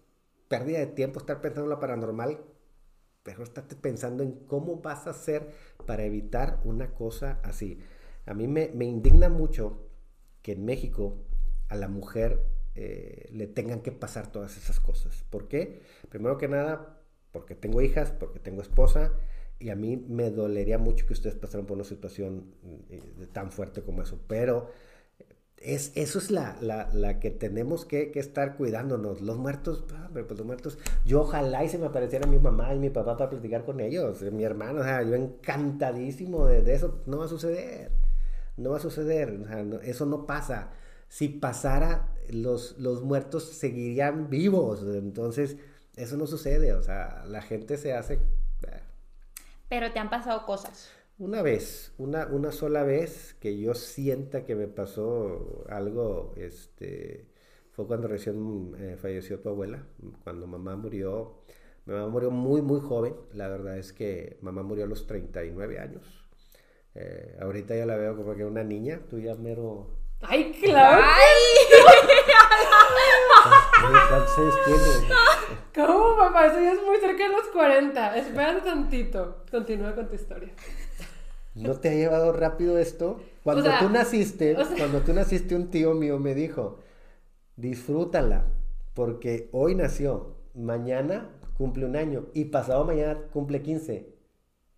pérdida de tiempo estar pensando en lo paranormal, pero estate pensando en cómo vas a hacer para evitar una cosa así. A mí me, me indigna mucho que en México a la mujer eh, le tengan que pasar todas esas cosas. ¿Por qué? Primero que nada, porque tengo hijas, porque tengo esposa, y a mí me dolería mucho que ustedes pasaran por una situación eh, tan fuerte como eso, pero es, eso es la, la, la que tenemos que, que, estar cuidándonos. Los muertos, pues los muertos, yo ojalá y se me apareciera mi mamá y mi papá para platicar con ellos, mi hermano, o sea, yo encantadísimo de, eso, no va a suceder, no va a suceder, eso no pasa. Si pasara, los, los muertos seguirían vivos, entonces eso no sucede, o sea, la gente se hace... Eh. Pero te han pasado cosas. Una vez, una, una sola vez que yo sienta que me pasó algo, este, fue cuando recién eh, falleció tu abuela, cuando mamá murió. Mi mamá murió muy, muy joven. La verdad es que mamá murió a los 39 años. Eh, ahorita ya la veo como que una niña. Tú ya mero... ¡Ay, claro! ¿Cuántos años tienes? ¿Cómo, papá? Eso ya es muy cerca de los 40. Espérate tantito. Continúa con tu historia. ¿No te ha llevado rápido esto? Cuando o sea, tú naciste, o sea, cuando tú naciste, un tío mío me dijo, disfrútala, porque hoy nació, mañana cumple un año y pasado mañana cumple 15.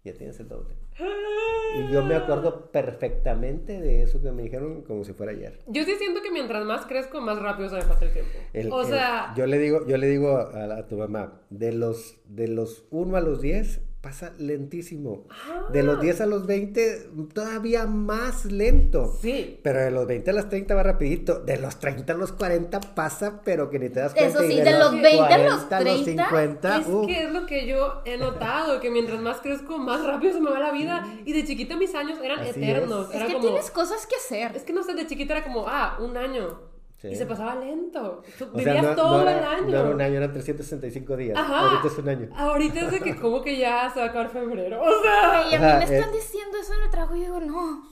Ya tienes el doble. *laughs* Y yo me acuerdo perfectamente de eso que me dijeron como si fuera ayer. Yo sí siento que mientras más crezco, más rápido se me pasa el tiempo. El, o el, sea... Yo le digo, yo le digo a, a, tu mamá, de los, de los 1 a los 10, pasa lentísimo. Ah. De los 10 a los 20, todavía más lento. Sí. Pero de los 20 a los 30 va rapidito. De los 30 a los 40 pasa, pero que ni te das cuenta. Eso sí, de, de, los 20 a los 30. los 50, es uh. que es lo que yo he notado, que mientras más crezco, más rápido se me va la vida. Y de chiquita mis años eran Así eternos. Es Era que como, tienes cosas que hacer. Es que no sé, de chiquita era como, ah, un año. Sí. Y se pasaba lento. Tú O sea, vivías no, todo no era, el año. No era un año, eran 365 días. Ajá. Ahorita es un año. Ahorita es de que *laughs* como que ya se va a acabar febrero. O sea. Y a mí Ajá, me están eh. diciendo eso en el trabajo y yo digo, no,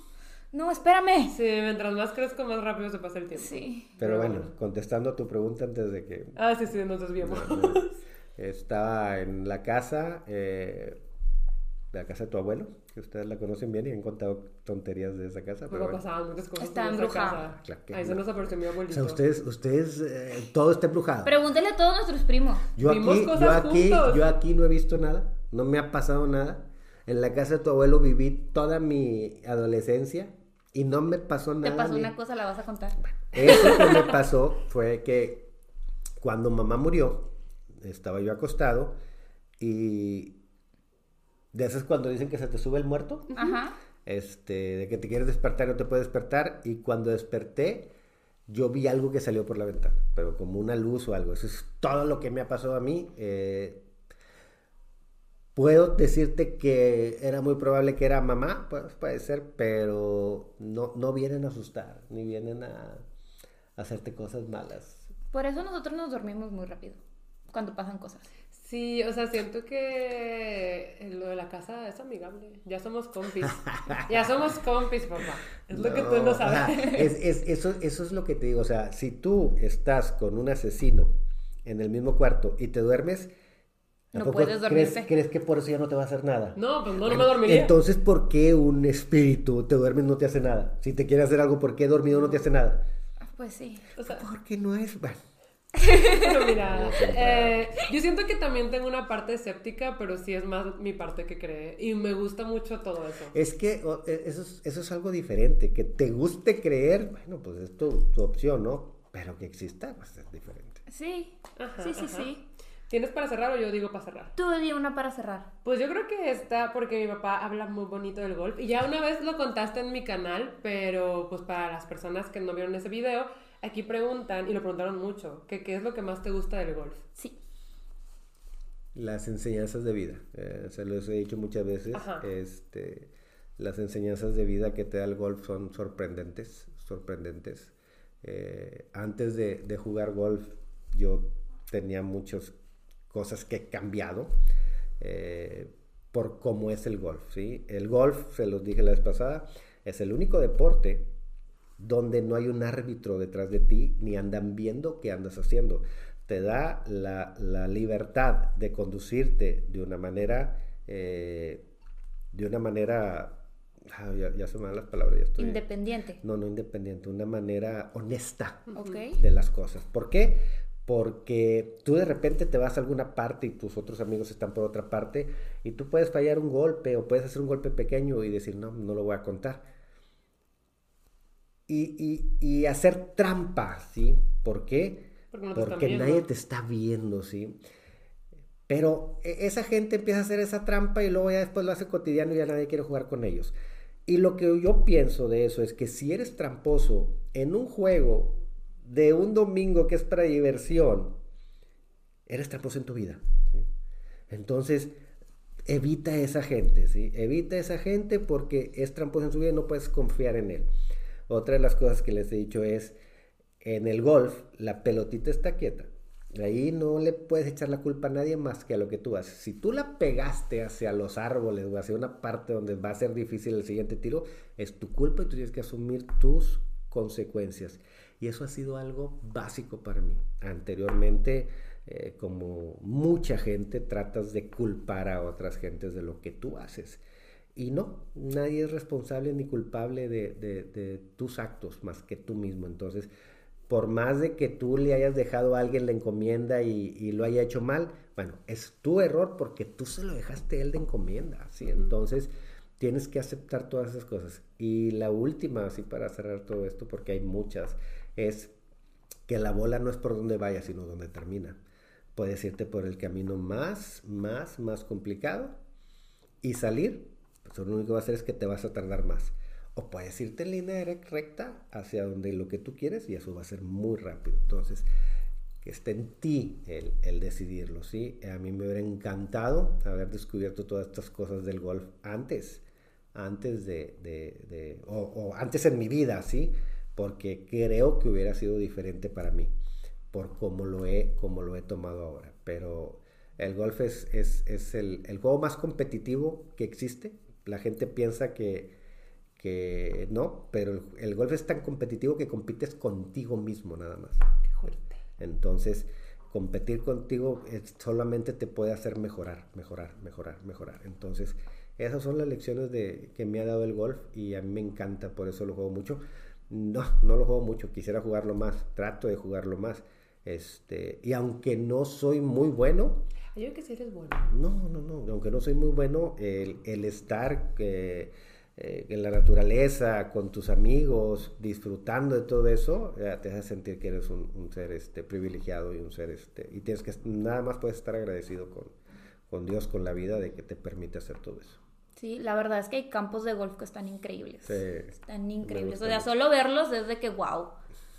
no, espérame. Sí, mientras más crezco, más rápido se pasa el tiempo. Sí. Pero bueno, contestando a tu pregunta antes de que Ah, sí, sí, nos desviamos. *laughs* estaba en la casa, eh, la casa de tu abuelo, que ustedes la conocen bien y han contado tonterías de esa casa. Pero pasaban muchas cosas Está embrujada. Claro que Ahí se no. nos apareció mi O abuelito. sea, ustedes, ustedes, eh, todo está embrujado. Pregúntale a todos nuestros primos. Yo Vimos aquí, cosas yo aquí, juntos. yo aquí no he visto nada, no me ha pasado nada. En la casa de tu abuelo viví toda mi adolescencia y no me pasó nada. Te pasó una cosa, la vas a contar. Eso que me pasó fue que cuando mamá murió, estaba yo acostado y de esas cuando dicen que se te sube el muerto, Ajá. este, de que te quieres despertar y no te puedes despertar y cuando desperté yo vi algo que salió por la ventana, pero como una luz o algo. Eso es todo lo que me ha pasado a mí. eh, Puedo decirte que era muy probable que era mamá, pues puede ser, pero no, no vienen a asustar, ni vienen a, a hacerte cosas malas. Por eso nosotros nos dormimos muy rápido cuando pasan cosas. Sí, o sea, siento que lo de la casa es amigable. Ya somos compis. *laughs* ya somos compis, papá. Es lo que tú no sabes. ajá, es, es- eso, eso es lo que te digo. O sea, si tú estás con un asesino en el mismo cuarto y te duermes, ¿a No puedes crees, dormirte. crees que por eso ya no te va a hacer nada? No, pues no, no me dormiría. Entonces, ¿por qué un espíritu te duermes no te hace nada? Si te quiere hacer algo, ¿por qué dormido no te hace nada? Pues sí. O sea, Porque no es... Bueno, *laughs* mira, eh, yo siento que también tengo una parte escéptica, pero sí es más mi parte que cree. Y me gusta mucho todo eso. Es que o, e- eso es, eso es algo diferente. Que te guste creer, bueno, pues es tu, tu opción, ¿no? Pero que exista, pues es diferente. Sí. Ajá, sí, sí, ajá. sí. ¿Tienes para cerrar o yo digo para cerrar? Tú di una para cerrar. Pues yo creo que está porque mi papá habla muy bonito del golf. Y ya una vez lo contaste en mi canal, pero pues para las personas que no vieron ese video, aquí preguntan, y lo preguntaron mucho, que qué es lo que más te gusta del golf. Sí. Las enseñanzas de vida. eh, se los he dicho muchas veces. Ajá. Este, las enseñanzas de vida que te da el golf son sorprendentes. Sorprendentes. Eh, antes de, de jugar golf, yo tenía muchas cosas que he cambiado eh, por cómo es el golf. ¿sí? El golf, se los dije la vez pasada, es el único deporte donde no hay un árbitro detrás de ti ni andan viendo qué andas haciendo. Te da la, la libertad de conducirte de una manera, eh, de una manera ah, ya, ya se me dan las palabras, ya estoy... Independiente. No, no independiente, una manera honesta de las cosas. ¿Por qué? Porque tú de repente te vas a alguna parte y tus otros amigos están por otra parte y tú puedes fallar un golpe o puedes hacer un golpe pequeño y decir, no, no lo voy a contar. Y, y- y hacer trampa, ¿sí? ¿Por qué? Porque no te Porque viendo. nadie te está viendo, ¿sí? Pero e- esa gente empieza a hacer esa trampa y luego ya después lo hace cotidiano y ya nadie quiere jugar con ellos. Y lo que yo pienso de eso es que si eres tramposo en un juego de un domingo que es para diversión, eres tramposo en tu vida. ¿sí? Entonces, evita esa gente, ¿sí? Evita esa gente porque es tramposo en su vida y no puedes confiar en él. Otra de las cosas que les he dicho es, en el golf, la pelotita está quieta. Ahí no le puedes echar la culpa a nadie más que a lo que tú haces. Si tú la pegaste hacia los árboles o hacia una parte donde va a ser difícil el siguiente tiro, es tu culpa y tú tienes que asumir tus consecuencias. Y eso ha sido algo básico para mí. Anteriormente, eh, como mucha gente, tratas de culpar a otras gentes de lo que tú haces. Y no, nadie es responsable ni culpable de, de- de tus actos más que tú mismo. Entonces, por más de que tú le hayas dejado a alguien la encomienda y, y lo haya hecho mal, bueno, es tu error porque tú se lo dejaste a él de encomienda, ¿sí? Entonces, tienes que aceptar todas esas cosas. Y la última, así para cerrar todo esto, porque hay muchas, es que la bola no es por donde vaya, sino donde termina. Puedes irte por el camino más, más, más complicado y salir, pues lo único que va a hacer es que te vas a tardar más. O puedes irte en línea recta hacia donde lo que tú quieres y eso va a ser muy rápido. Entonces, que esté en ti el, el decidirlo, ¿sí? A mí me hubiera encantado haber descubierto todas estas cosas del golf antes, antes de, de- de- o, o antes en mi vida, ¿sí? Porque creo que hubiera sido diferente para mí, por cómo lo he, cómo lo he tomado ahora. Pero el golf es, es, es el, el juego más competitivo que existe. La gente piensa que, que no, pero el, el golf es tan competitivo que compites contigo mismo nada más. Entonces, competir contigo es- solamente te puede hacer mejorar, mejorar, mejorar, mejorar. Entonces, esas son las lecciones de, que me ha dado el golf y a mí me encanta, por eso lo juego mucho. No, no lo juego mucho, quisiera jugarlo más, trato de jugarlo más. Este, y aunque no soy muy bueno, Yo que sí eres bueno. no, no, no, aunque no soy muy bueno, el, el estar eh, eh, en la naturaleza, con tus amigos, disfrutando de todo eso, eh, te hace sentir que eres un, un ser este, privilegiado y un ser, este, y tienes que, nada más puedes estar agradecido con, con Dios, con la vida, de que te permite hacer todo eso. Sí, la verdad es que hay campos de golf que están increíbles. Sí. Están increíbles. O sea, mucho. solo verlos es de que wow.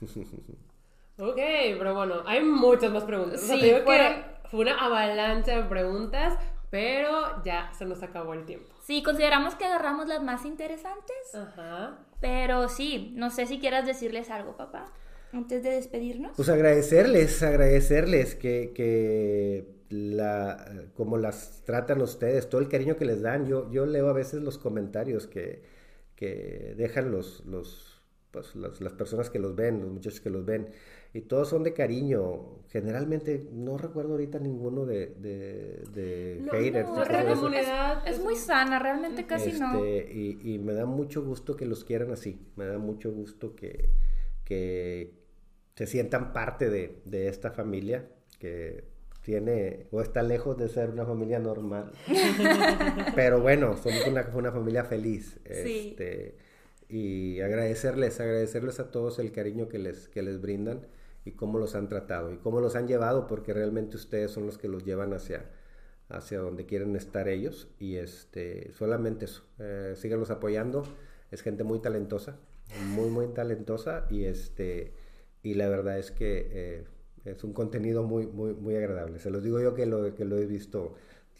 *laughs* Ok, pero bueno, hay muchas más preguntas. O sea, Sí, te digo que fue una avalancha de preguntas, pero ya se nos acabó el tiempo. Sí, consideramos que agarramos las más interesantes, Ajá. pero sí, no sé si quieras decirles algo, papá, antes de despedirnos. Pues agradecerles, agradecerles que, que la, como las tratan ustedes, todo el cariño que les dan. Yo, yo leo a veces los comentarios que, que dejan los, los, pues, las, las personas que los ven, los muchachos que los ven, y todos son de cariño. Generalmente, no recuerdo ahorita ninguno de, de, de No, haters. no, comunidad Es muy sana, realmente casi no. Este, y, y me da mucho gusto que los quieran así. Me da mucho gusto que, que se sientan parte de, de esta familia que tiene o está lejos de ser una familia normal. *laughs* Pero bueno, somos una, una familia feliz. Sí. Este, y agradecerles, agradecerles a todos el cariño que les, que les brindan y cómo los han tratado y cómo los han llevado, porque realmente ustedes son los que los llevan hacia, hacia donde quieren estar ellos. Y este, solamente eso, eh, síganlos apoyando. Es gente muy talentosa, muy, muy talentosa y este, y la verdad es que eh, es un contenido muy, muy, muy agradable. Se los digo yo que lo, que lo he visto,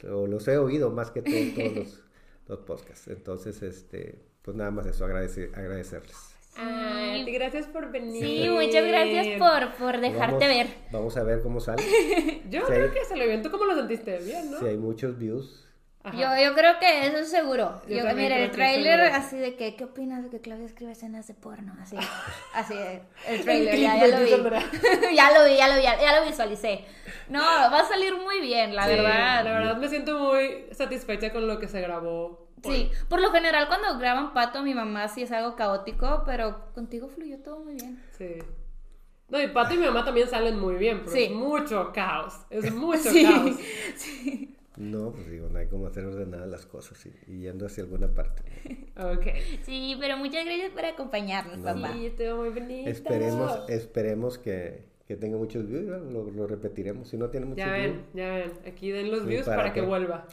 o los he oído más que todo- todos los, *laughs* los podcasts. Entonces, este, pues nada más eso, agradecer, agradecerles. Ay, gracias por venir. Sí, muchas gracias por, por dejarte Vamos- ver. Vamos a ver cómo sale. *laughs* Yo Sí. creo que se lo vio. ¿Tú cómo lo sentiste? Bien, ¿no? Si hay muchos views, Ajá. Yo, yo creo que eso es seguro. Yo Yo, mira, el tráiler así de que, ¿qué opinas de que Claudia escribe escenas de porno? Así, *laughs* así, el El tráiler, ya, ya clickbait, lo vi. *laughs* Ya lo vi, ya lo vi, ya, ya lo visualicé. No, va a salir muy bien, la Sí, verdad. La verdad me siento muy satisfecha con lo que se grabó. Sí, por lo general cuando graban Pato, mi mamá sí es algo caótico, pero contigo fluyó todo muy bien. Sí. No, y Pato y mi mamá también salen muy bien, pero Sí. es mucho caos. Es *laughs* mucho Sí, caos. sí. No, pues digo, no hay como hacer ordenadas las cosas y, y yendo hacia alguna parte. Ok. Sí, pero muchas gracias por acompañarnos, papá. Sí, estuvo muy bonito. Esperemos, esperemos que, que tenga muchos views, ¿no? lo, lo repetiremos. Si no tiene muchos Ya views, ven, ya ven. Aquí den los Sí, views ¿para para, que vuelva.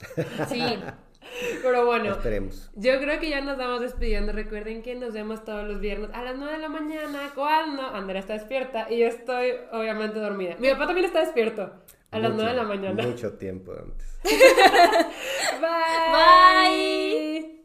Sí, *laughs* *laughs* Pero bueno, esperemos. Yo creo que ya nos vamos despidiendo. Recuerden que nos vemos todos los viernes a las 9 de la mañana. Cuando Andrea está despierta y yo estoy obviamente dormida. Mi papá también está despierto a las 9 de la mañana. Mucho tiempo antes. *laughs* *laughs* Bye. Bye.